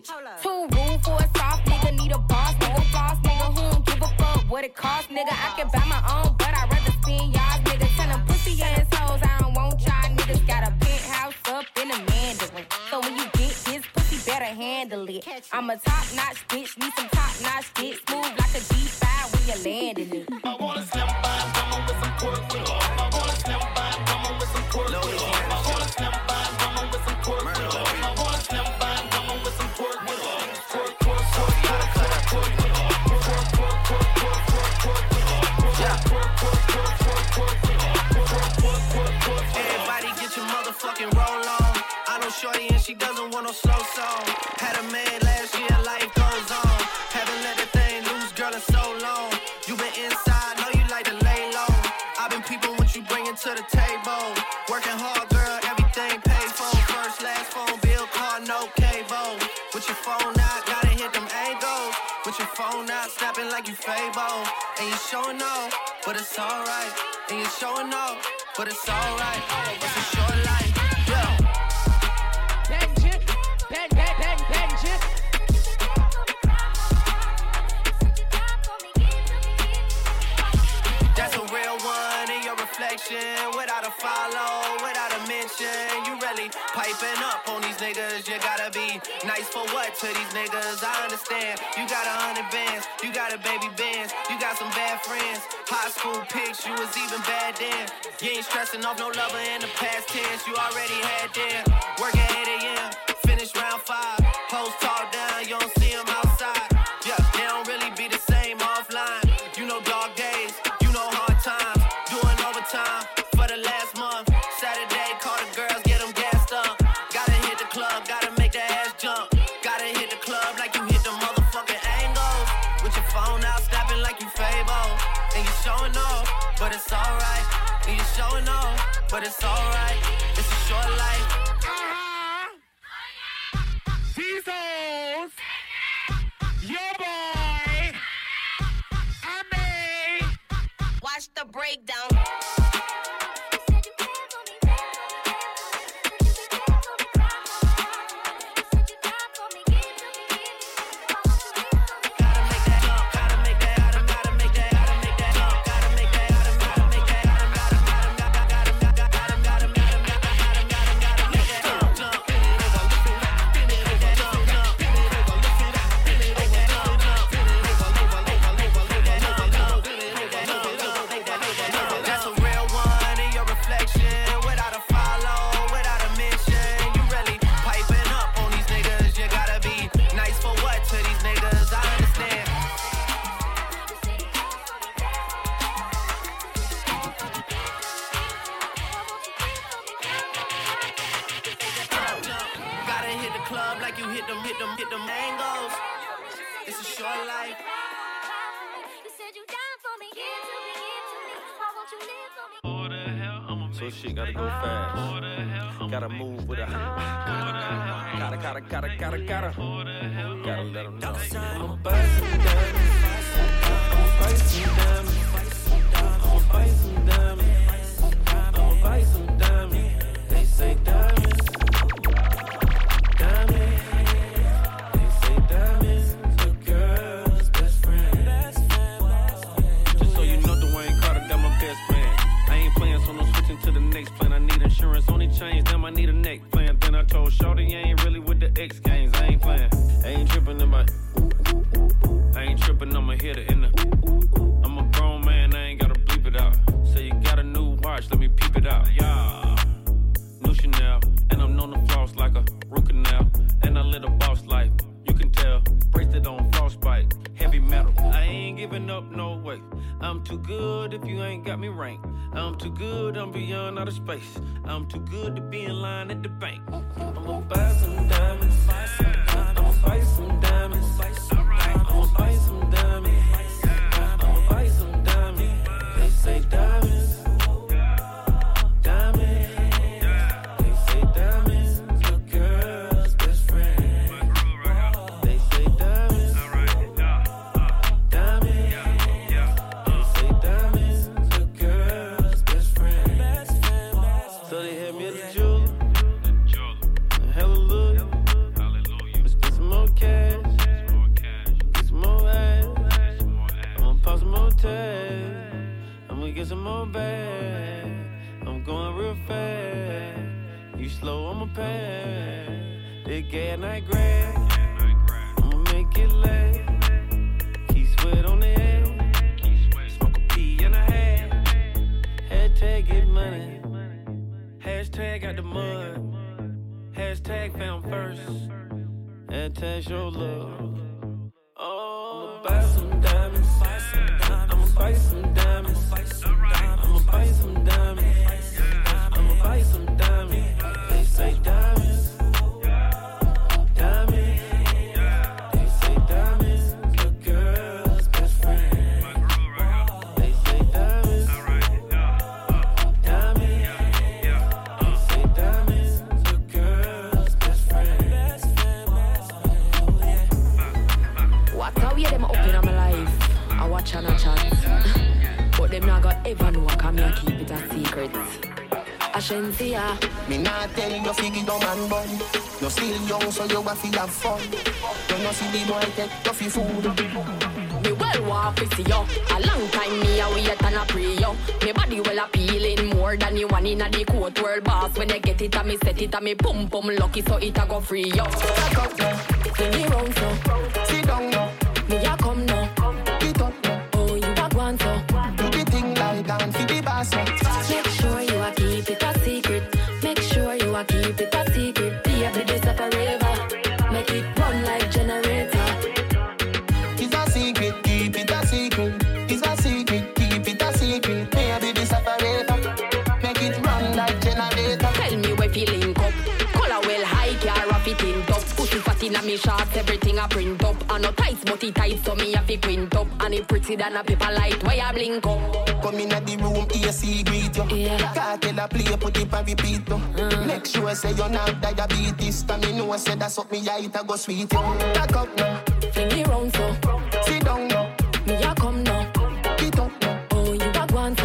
bitch. Too rude for a soft nigga, need a boss nigga, boss nigga who don't give a fuck what it cost, nigga. I can buy my own, but I'd rather see y'all niggas. Tell them pussy ass hoes, I don't want y'all niggas. Got a penthouse up in a Mandarin. So when you get this pussy, better handle it. I'm a top notch bitch, need some top notch bitch. it's alright. Short life. That's a real one in your reflection. Without a follow, without a mention. You really piping up on these niggas. You gotta be nice for what to these niggas. I understand. You got a hundred bands got a baby Benz, you got some bad friends. High school pics, you was even bad then. You ain't stressing off no lover in the past tense, you already had them. Work at 8 a.m., finish round five, post talk. day. but it's alright. It's a short life. Diesels, your boy, I Watch the breakdown. Not tell you figure your man bun. You still young, so you have to have fun. You know see the boy take you fi food. Me well want to see yo. A long time me a wait and a pray yo. Me body well appealing more than the one inna the court world boss. When you get it, a me set it, a me pum pum lucky, so it a go free yo. Back up now, me round so. Everything I print up. I no tight, but it tight, so me have to quint up. And it pretty than a paper light, why I blink up. Come in the room, AC greet you. Yeah. Kartel a play, put it on repeat you. Uh. Make sure say you're not diabetes. Cause me know say that's what me height a go sweet you. Back up now, Fling me round so. sit down now, Me a come now. get up now. Oh, you a go on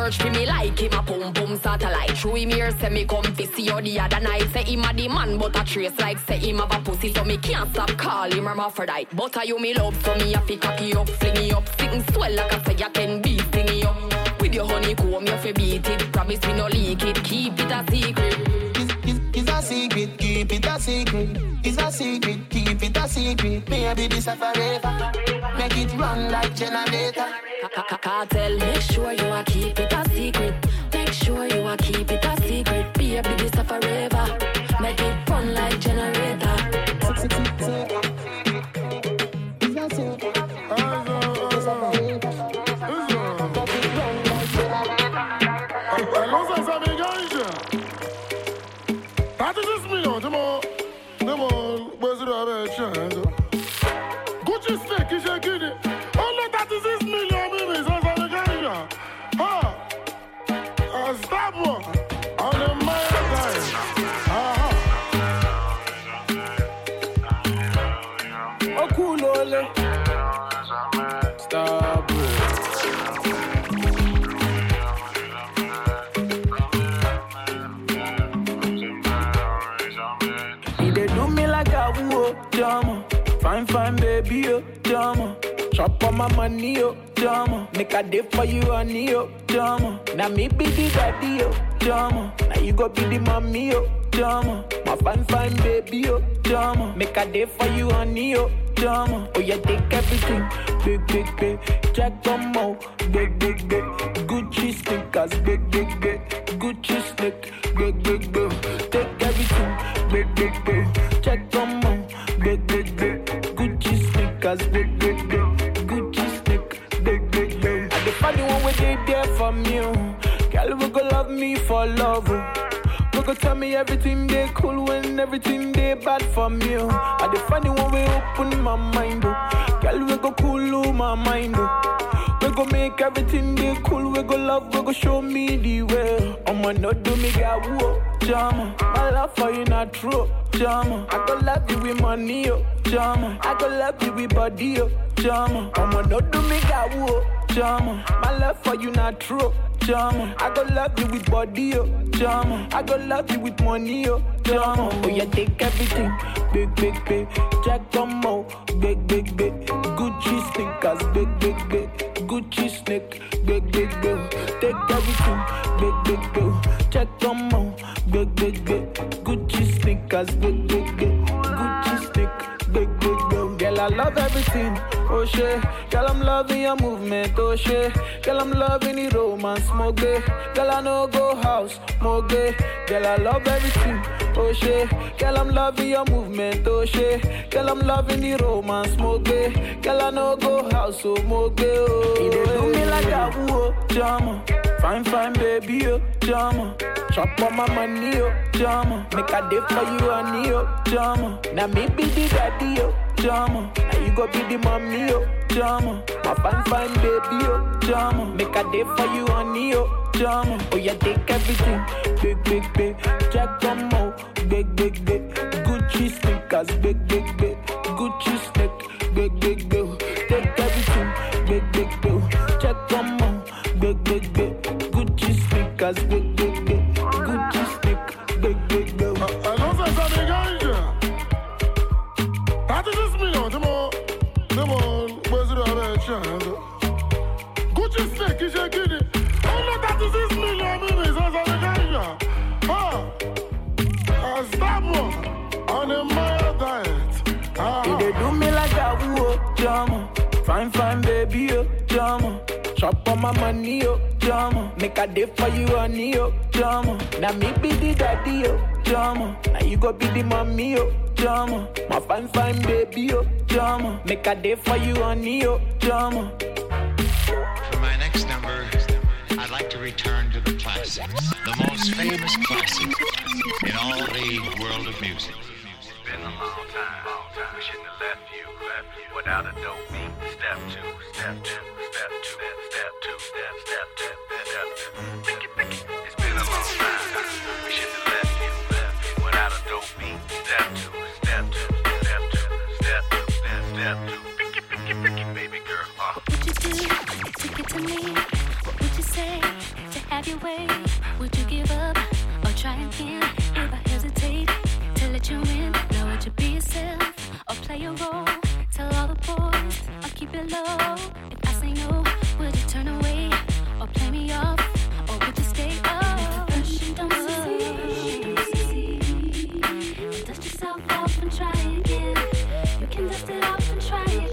search for me like him a pum pum satellite. Through him here say me come fi see you the other night. Say him a the man but a trace like say him have a pussy so me can't stop call him hermaphrodite. But are you me love so me a fi cocky up, flingy up, sitting swell like I say you can be stingy up. With your honeycomb you fi beat it. Promise me no leak it, keep it a secret. It's, a secret, keep it a secret. It's a secret, keep it a secret. Maybe this a forever. Make it run like generator. Kartel, make sure you a keep it a secret. Make sure you a keep it a secret. Baby, Chop on my money, oh, drama. Make a day for you, honey, oh, drama. Now me be the daddy, oh, drama. Now you go be the mommy, oh, drama. My fine, fine, baby, oh, drama. Make a day for you, honey, oh, drama. Oh, yeah, take everything, big, big, big. Jack mo, big, big, big. Gucci sneakers, big, big, big. Gucci sneak, big, big, big. Take everything, big, big, big. Jack mo, big, big, big. Gucci sneakers, big, me for love. We go tell me everything they cool when everything they bad for me. I the funny one we open my mind. Girl, we go cool my mind. We go make everything they cool. We go love. We go show me the way. I'ma not do me get whoa, jama. My love for you not true, jama. I go love you with money, oh, jama. I go love you with body, oh, jama. I'ma not do me get whoa, jama. My love for you not true. Jama, I go love you with body, oh, Jama. I go love you with money, oh, Jama. Oh, yeah, take everything, big, big, big. Jack Tomo, big, big, big. Gucci sneakers, big, big, big. Gucci snake, big, big, big. Take everything, big, big, big. Jack Tomo, big, big, big. Gucci sneakers, big, big, big. Gucci snake, big, big, big. Girl, I love everything, oh shit. Girl, I'm loving your movement, oh shit. Girl, I'm loving the romance, more. Girl, I know go house, more. Girl, I love everything, oh shit. Girl, I'm loving your movement, oh shit. Girl, I'm loving the romance, more. Girl, I know go house, oh more gay, oh. Dey do me like a woo, oh, jama. Fine, fine, baby, oh, jama. Chop on my money, oh, jama. Make a day for you, honey, oh, jama. Now me be the daddy, oh, jama. Now you go be the mommy, oh, jama. My fine, fine, baby, oh, jama. Make a day for you, honey, oh, jama. Oh, yeah, take everything, big, big, big. Jack Tomo, big, big, big. Gucci sneakers, big, big, big. Gucci snake, big, big, big. Take everything, big, big, big. Jack Tomo, big, big, big. Gucci sneakers, big. Fine, fine, baby, oh, jama. Chop on my money, oh, jama. Make a day for you, honey, oh, jama. Now me be the daddy, oh, jama. Now you go be the mommy, oh, jama. My fine, fine, baby, oh, jama. Make a day for you, honey, oh, jama. For my next number, I'd like to return to the classics, the most famous classics in all the world of music. Been a long time, long time. We shouldn't have left you, left you without a dope beat. Step two, step two, step two, step two, step, step two, step two. Girl. Uh. What would you do to get to me? What would you say to have your way? Would you give up or try again? If I hesitate to let you in, now would you be yourself or play a role? Tell all the boys keep it low. If I say no, would you turn away or play me off? Or would you stay up? You don't succeed, dust yourself off and try again. You can dust it off and try again,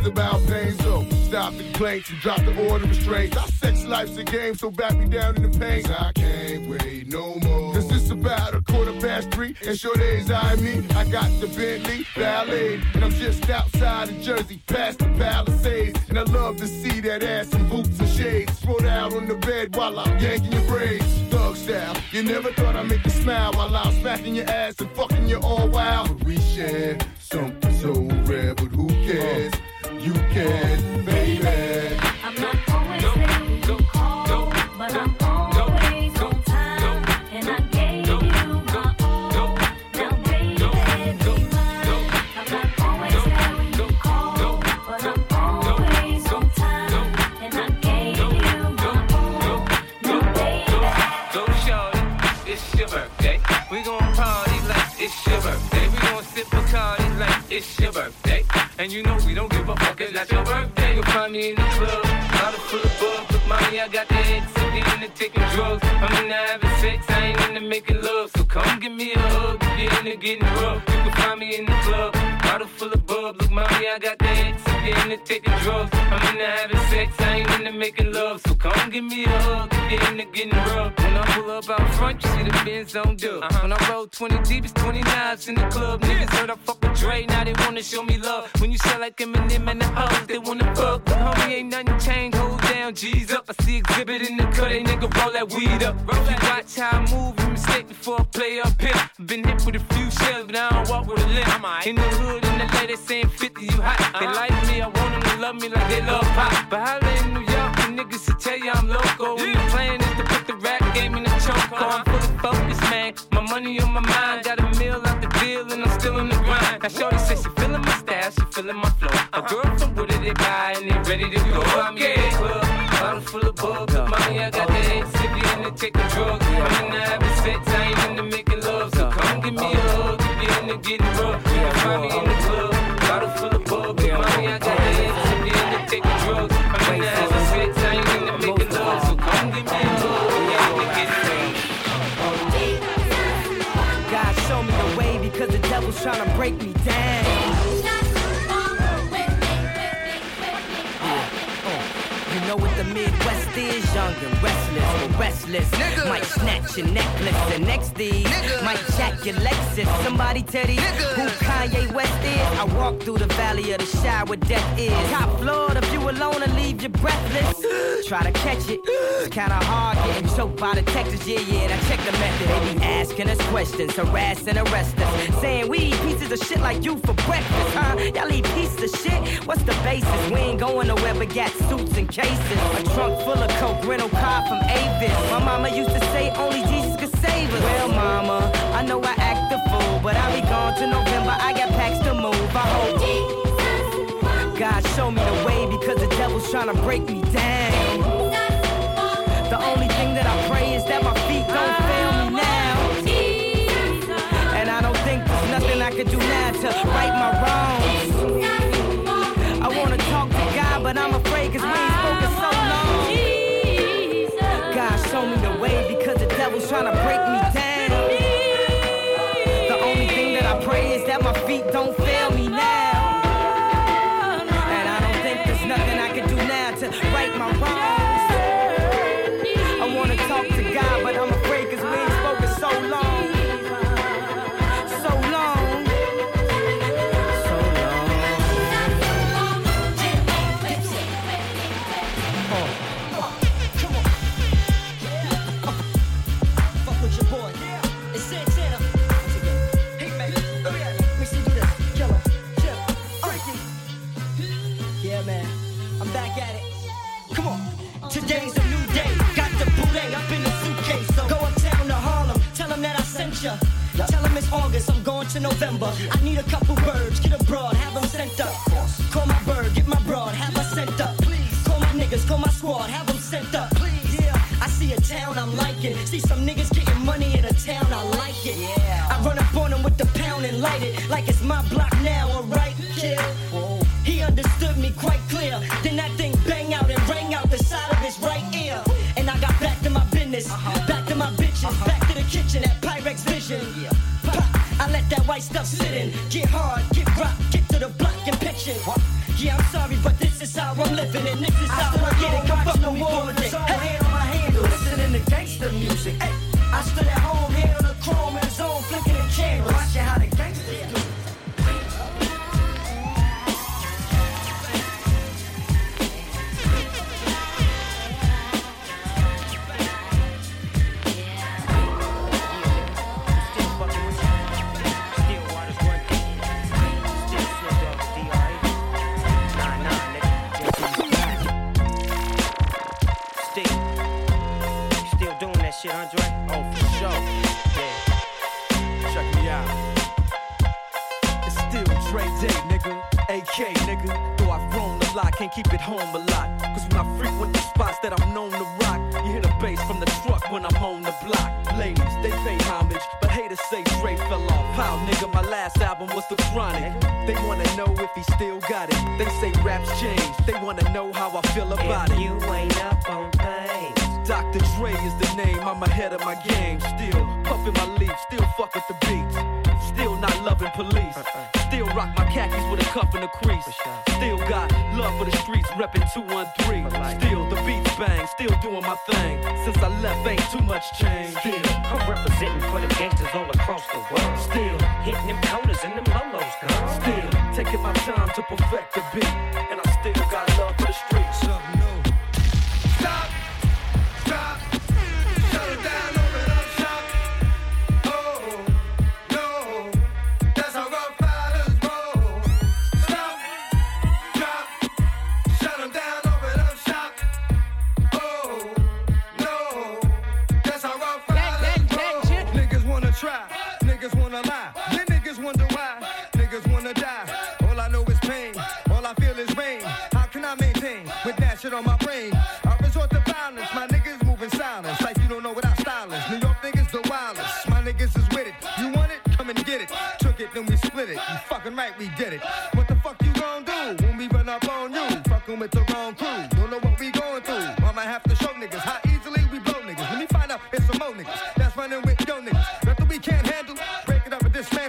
And about pain, so stop the complaints and drop the order of restraints. Our sex life's a game, so back me down in the pain. I can't wait no more. Cause it's about a quarter past three, and sure days I me. I got the Bentley Ballet, and I'm just outside of Jersey, past the Palisades. And I love to see that ass in boots and shades. Throw out on the bed while I'm yanking your braids. Thug style, you never thought I'd make you smile while I'm smacking your ass and fucking you all wild. But we share something so rare, but who cares? You can, baby. Not your birthday. You'll find me in the club, bottle full of bug. Look, mommy, I got the ecstasy into taking drugs. I'm into having sex, I ain't into making love. So come give me a hug if you're into getting rough. You can find me in the club, bottle full of bub. Look, mommy, I got the ecstasy into taking drugs. I'm into having sex, I ain't into making love. So come give me a hug if you're into getting rough. When I pull up out front, you see the Benz on dub. When I roll 20 deep, it's 29s in the club. Niggas heard I fuck with Dre, now they wanna show me love. When you sell like Eminem and the hoes, they wanna fuck. But homie, ain't nothing changed, hold down, G's up. I see Xzibit in the cut, they nigga roll that weed up. You watch how I move, you mistake before I play up here. Been hit with a few shells, but I don't walk with a limp. In the hood, in the LA, they saying 50, you hot. They like me, I want them to love me like they love pop. But holla in New York, niggas will tell you I'm loco. When the plan is to put the rap game in the choke. I'm fully focused, man. My money on my mind, got a meal out the deal, and I'm still in the grind. Now, Shorty says she feeling my style, she feeling my flow. A girl from Wooded, they buy, and they ready to go. I'm in the club, bottle full of bug. Mommy, I got the head sippy and to take a drug. I'm in the having sex, I ain't into making love. So come give me a hug, if you're into getting rough. You can find me in but restless. Might snatch your necklace and next these might jack your Lexus. Somebody tell these who Kanye West is. I walk through the valley of the shadow where death is. Top floor, if you alone and leave you breathless. Try to catch it, it's kinda hard getting choked by the Texas. Yeah, yeah, I check the method. They be asking us questions, harass and arrest us, saying we eat pieces of shit like you for breakfast, huh? Y'all eat pieces of shit. What's the basis? We ain't going nowhere but got suits and cases. A trunk full of coke, rental car from Avis. My mama used to say only Jesus could save us. Well, mama, I know I act the fool, but I'll be gone to November. I got packs to move. I hope God show me the way because the devil's trying to break me August. I'm going to November. I need a couple birds. Get abroad. Have them sent up. Call my bird. Get my broad. Have her sent up. Please. Call my niggas. Call my squad. Have them sent up. Yeah. I see a town I'm liking. See some niggas getting money in a town. I like it. Yeah. I run up on them with the pound and light it like it's my block This is how I get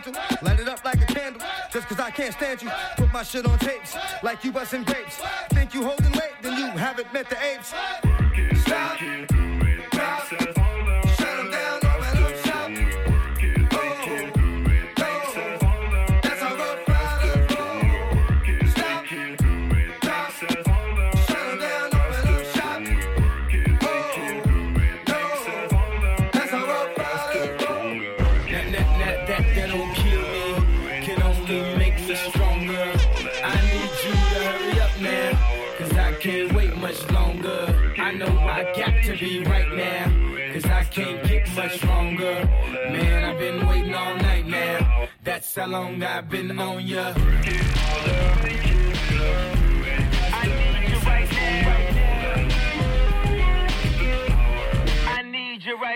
dismantle. Light it up like a candle. Just cause I can't stand you. Put my shit on tapes like you busting grapes. Think you holding weight, then you haven't met the apes. Stop. How long I've been on ya.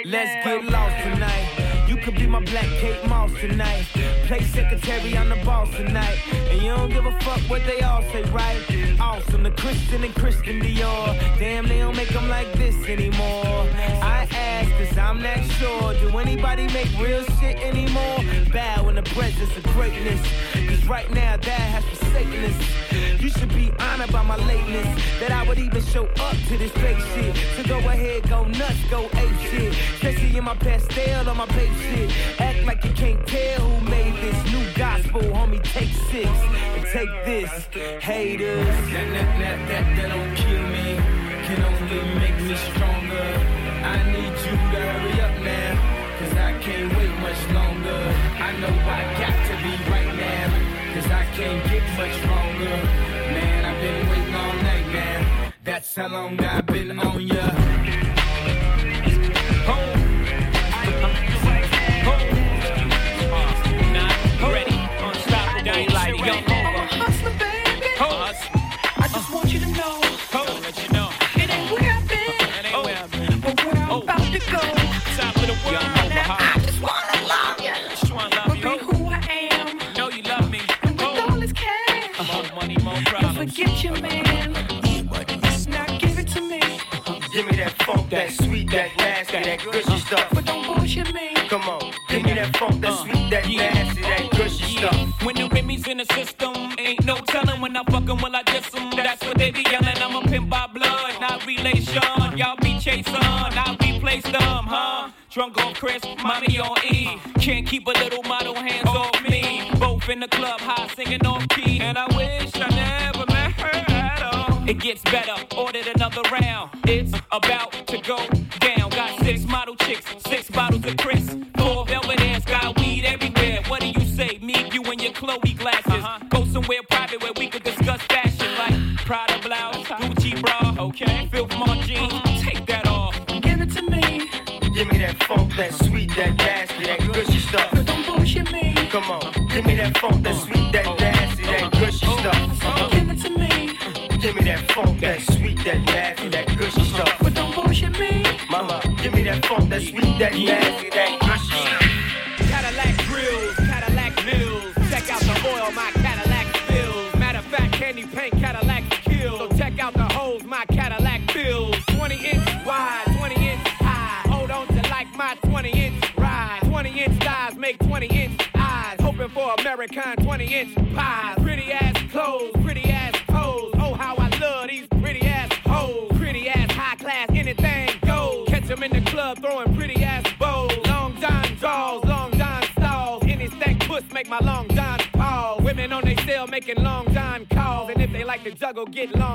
Let's get lost tonight. You could be my black Kate Moss tonight. Play secretary on the boss tonight. And you don't give a fuck what they all say, right? Awesome, the Christian and Christian Dior. Damn, they don't make them like this anymore. I cause I'm not sure. Do anybody make real shit anymore? Bow in the presence of greatness. Cause right now, that has forsaken us. You should be honored by my lateness. That I would even show up to this fake shit. So go ahead, go nuts, go ape shit. Especially in my pastel on my babe shit. Act like you can't tell who made this new gospel, homie. Take six and take this, haters. That, that, that, that don't kill me, can only make me stronger. I know I got to be right now, cause I can't get much longer. Man, I've been waiting all night now. That's how long I've been on ya. That gushy stuff. but don't bullshit me. Come on, give me that funk, that uh, sweet, that nasty, that oh, gushy stuff. When the Remy's in the system, ain't no telling when I fuck 'em, will I diss 'em? That's what they be yelling. I'm a pimp by blood, not relation. Y'all be chasing, I replace them, huh? Drunk on Chris, mommy on E. Can't keep a little model hands oh, off me. Both in the club, high singing off key. And I wish I never met her at all. It gets better, ordered another round. It's about to go that sweet, get long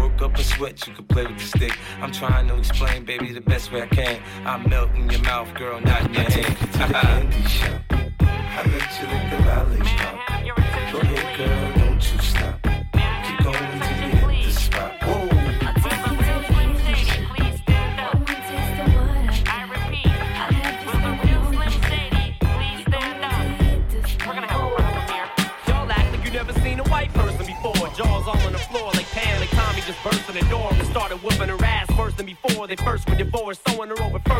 you can play with the stick. I'm trying to explain, baby, the best way I can. I melt in your mouth, girl, not your hand.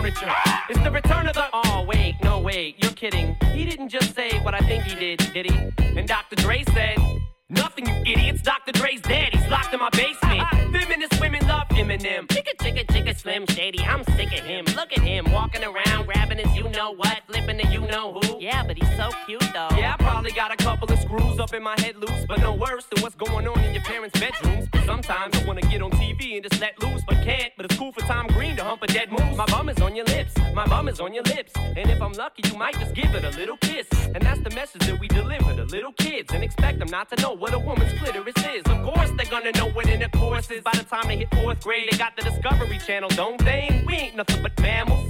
It's the return of the. Oh wait, no wait, you're kidding. He didn't just say what I think he did, did he? And Dr. Dre said. Nothing, you idiots. Dr. Dre's dead. He's locked in my basement. Feminist women love Eminem. Chicka, chicka, chicka, slim shady. I'm sick of him. Look at him walking around, grabbing his you know what, flipping the you know who. Yeah, but he's so cute though. Yeah, I probably got a couple of screws up in my head loose, but no worse than what's going on in your parents' bedrooms. Sometimes I wanna get on TV and just let loose, but can't. Tom Green to hump a dead moose. My bum is on your lips. My bum is on your lips. And if I'm lucky, you might just give it a little kiss. And that's the message that we deliver to little kids and expect them not to know what a woman's clitoris is. Of course, they're gonna know what intercourse is by the time they hit fourth grade. They got the Discovery Channel, don't they? We ain't nothing but mammals.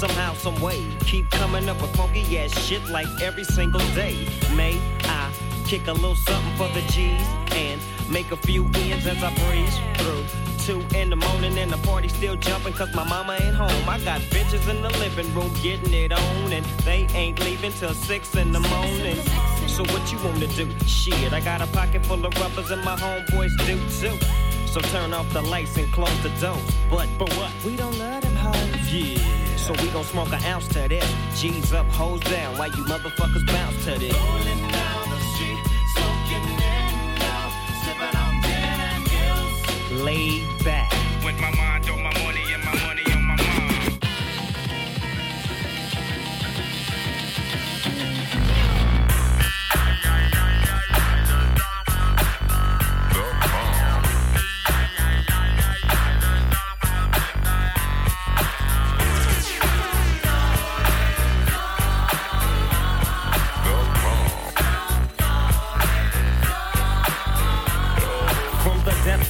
somehow, some way, keep coming up with funky ass shit like every single day. May I kick a little something for the G's and make a few ends as I breeze through. Two in the morning and the party still jumping cause my mama ain't home. I got bitches in the living room getting it on and they ain't leaving till six in the morning. So what you wanna do? Shit, I got a pocket full of rubbers and my homeboys do too. So turn off the lights and close the doors. But but what? We don't love them hoes. Yeah. So we gon' smoke an ounce to this. G's up, hoes down. Why you motherfuckers bounce to this? Rolling down the street, smoking in out, sipping on and. Laid back.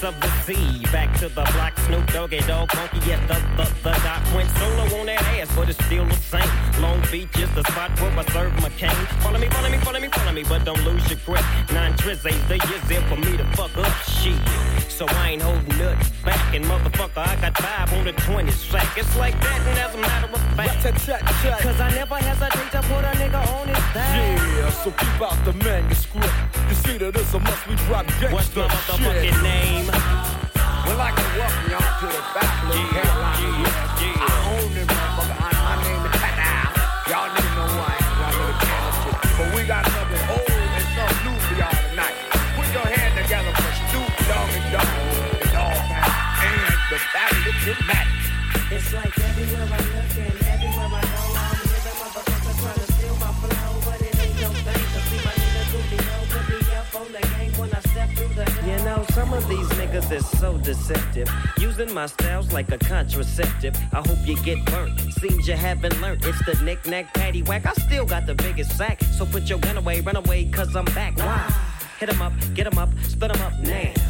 Z. Back to the block, Snoop Doggy Dogg, Funky. Yes, the, the, the doc went solo on that ass, but it's still the same. Long Beach is the spot where I serve my cane. Follow me, follow me, follow me, follow me, but don't lose your grip. Nine trizzies, the years there for me to fuck up shit. So I ain't holding nothing back. And motherfucker, I got five on the 20 sack. It's like that, and as a matter of fact. Cause I never hesitate to put a nigga on his back. Yeah, so keep out the manuscript. You see that it's a must we drop gangsta What's my motherfucking shit. name? Well, I can welcome y'all to the back, Bachelor Carolina. Yeah, It's like everywhere I look everywhere I go, I'm my my. You know, some of these niggas is so deceptive. Using my styles like a contraceptive. I hope you get burnt. Seems you haven't learned. It's the knick-knack, paddywhack. I still got the biggest sack. So put your gun away, run away, cause I'm back. Why? Hit 'em up, get 'em up, split 'em up now.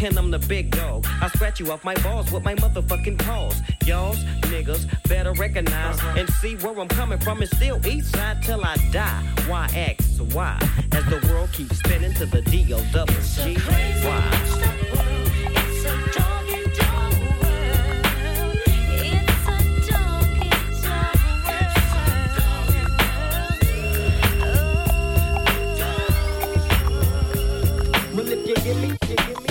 And I'm the big dog. I scratch you off my balls with my motherfucking paws. Y'all's niggas better recognize uh-huh. and see where I'm coming from. It's still east side till I die. Why X? Why? As the world keeps spinning to the D O double G. Why? Well, if give me, you give me,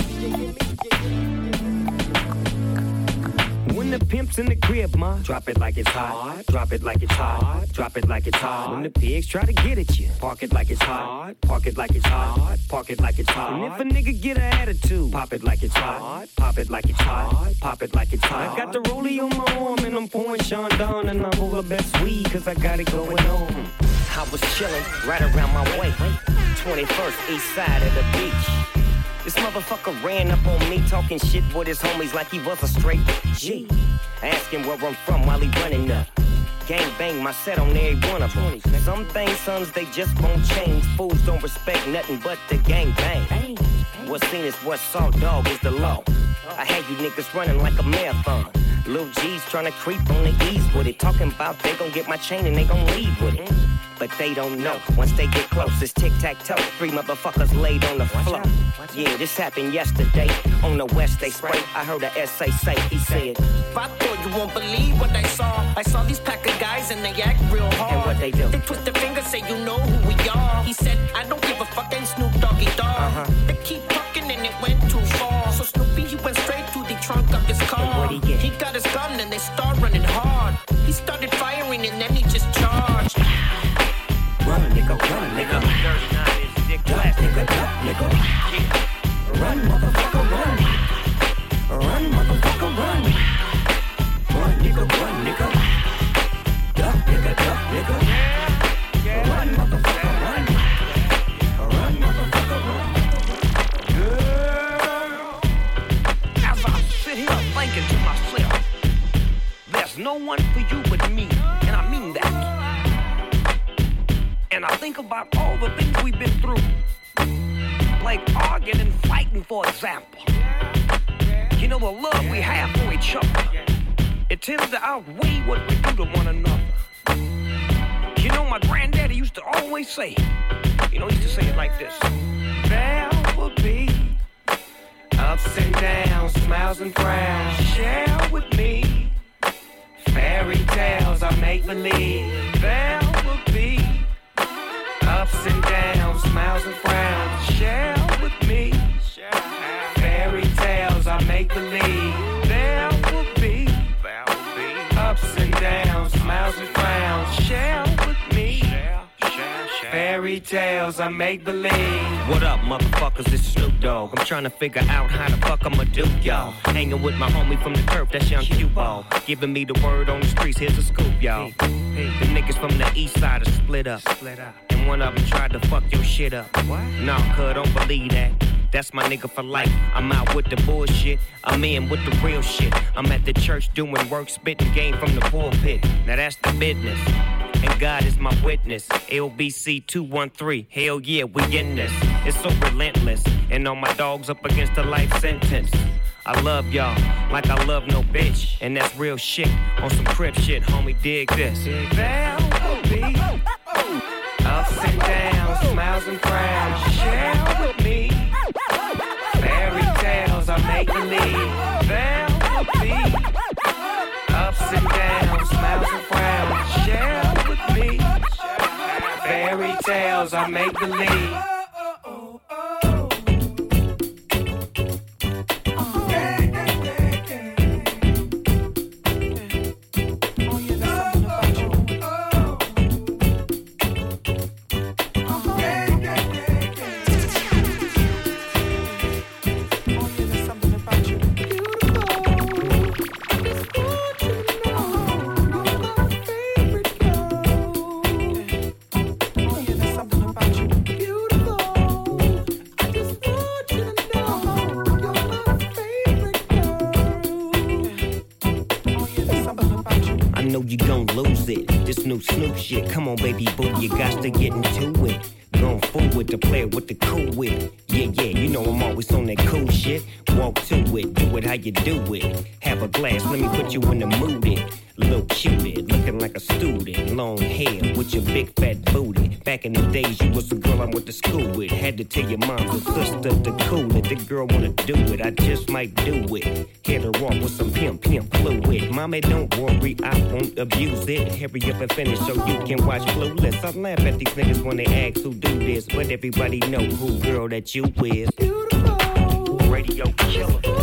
When the pimp's in the crib, ma, drop it like it's hot. Drop it like it's hot. Drop it like it's hot. When the pigs try to get at you, park it like it's hot. Park it like it's hot. Park it like it's hot. And if a nigga get an attitude, pop it like it's hot. Pop it like it's hot. Pop it like it's hot. I got the rollie on my arm and I'm pouring Chandon and I'm over best weed cause I got it going on. I was chilling right around my way. 21st east side of the beach. This motherfucker ran up on me talking shit with his homies like he was a straight G. Asking where I'm from while he running up. Gang bang my set on every one of them. Some things, sons, they just won't change. Fools don't respect nothing but the gang bang. What's seen is what's saw, dog, is the law. I had you niggas running like a marathon. Lil G's trying to creep on the ease with it. Talking about they gon' get my chain and they gon' leave with it. But they don't know. Once they get close, it's tic tac toe. Three motherfuckers laid on the floor. Yeah, this happened yesterday. On the west, they spray. I heard a SA say, he said, I thought you won't believe what I saw. I saw these pack of guys and they act real hard. And what they do? They twist their fingers, say you know who we are. He said, I don't give a fuck, ain't Snoop Doggy Dogg. Uh-huh. They keep talking and it went too far. He started about all the things we've been through, like arguing and fighting, for example. You know, the love we have for each other, it tends to outweigh what we do to one another. You know, my granddaddy used to always say, you know, he used to say it like this. There will be ups and downs, smiles and frowns. Share with me fairy tales I make believe. There will be smiles and frowns. Share fairy tales I make believe. What up, motherfuckers? It's Snoop Dogg. I'm trying to figure out how the fuck I'ma do, y'all. Hanging with my homie from the turf, that's young Q ball. Giving me the word on the streets, here's a scoop, y'all. The niggas from the east side are split up. And one of them tried to fuck your shit up. What? Nah, cuz, don't believe that. That's my nigga for life. I'm out with the bullshit. I'm in with the real shit. I'm at the church doing work, spitting game from the pulpit. Now that's the business. And God is my witness. LBC 213. Hell yeah, we in this. It's so relentless. And all my dogs up against a life sentence. I love y'all like I love no bitch. And that's real shit on some crip shit, homie. Dig this. Ups and downs, smiles and frowns. Tales I make believe. Girl wanna do it, I just might do it. Hit her off with some pimp, pimp fluid. Mommy, don't worry, I won't abuse it. Hurry up and finish so you can watch Clueless. I laugh at these niggas when they ask who do this, but everybody know who girl that you is. Radio killer.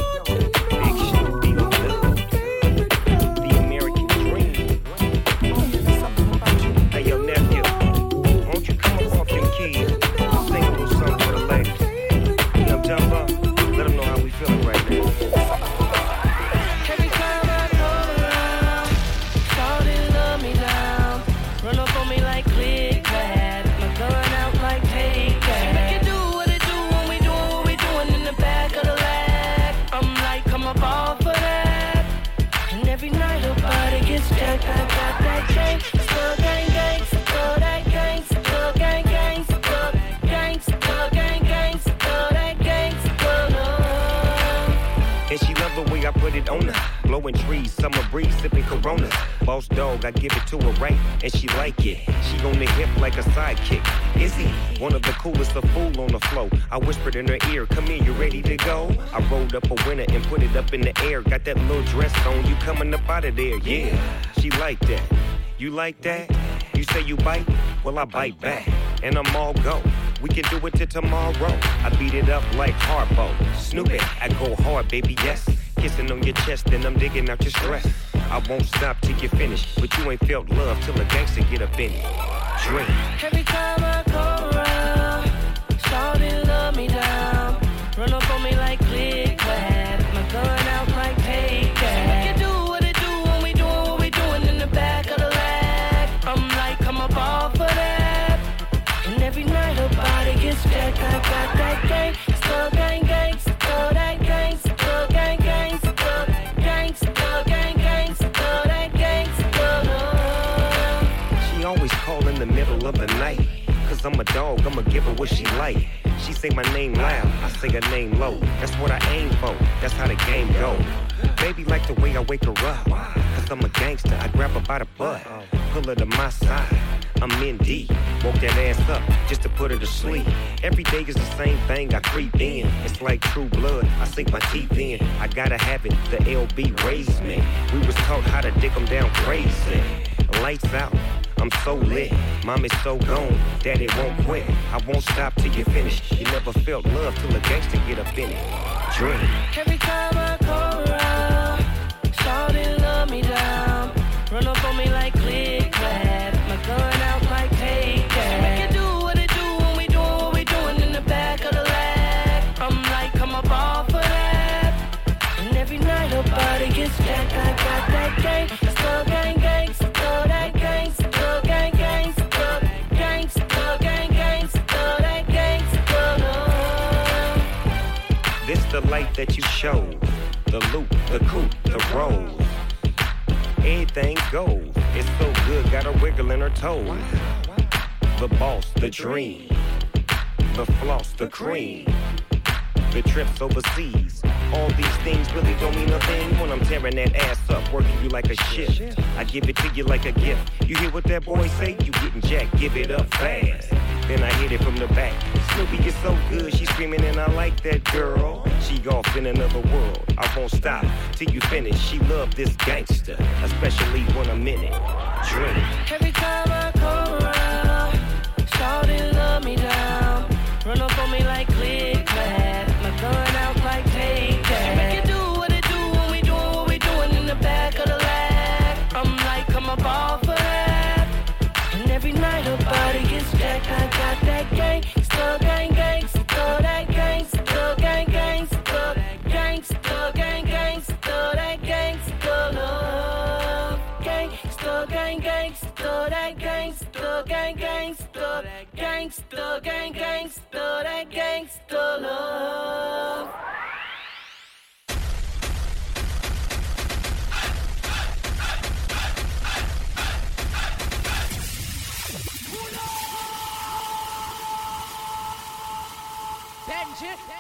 Like that? You say you bite? Well, I bite back, and I'm all go. We can do it till tomorrow. I beat it up like Harpo. Snoop it, I go hard, baby, yes. Kissing on your chest, and I'm digging out your stress. I won't stop till you finish, but you ain't felt love till a gangster get up in it. Every time I come middle of the night. Cause I'm a dog, I'ma give her what she like. She say my name loud, I say her name low. That's what I aim for, that's how the game go. Baby like the way I wake her up. Cause I'm a gangster, I grab her by the butt. Pull her to my side, I'm in deep. Woke that ass up just to put her to sleep. Every day is the same thing, I creep in. It's like true blood, I sink my teeth in. I gotta have it, the LB raised me. We was taught how to dick 'em down crazy. Lights out. I'm so lit, mom is so gone, daddy won't quit. I won't stop till you finish. You never felt love till a gangster get up in it. Drink. Every time I come around, shawty love me down. Run up on me like click clack. My gun life that you showed. The loop, the coupe, the roll. Anything goes. It's so good, got her wiggle in her toes. The boss, the dream. The floss, the cream. The trips overseas. All these things really don't mean a thing when I'm tearing that ass up, working you like a shift. I give it to you like a gift. You hear what that boy say? You getting jacked, give it up fast. Then I hit it from the back. Snoopy is so good, she screaming and I like that girl. She off in another world. I won't stop till you finish. She love this gangster, especially when I'm in it. Drink. Every time I come around, shawty love me down. Run up on me like still gang, still gang, gang, still that gang, still love. Benji.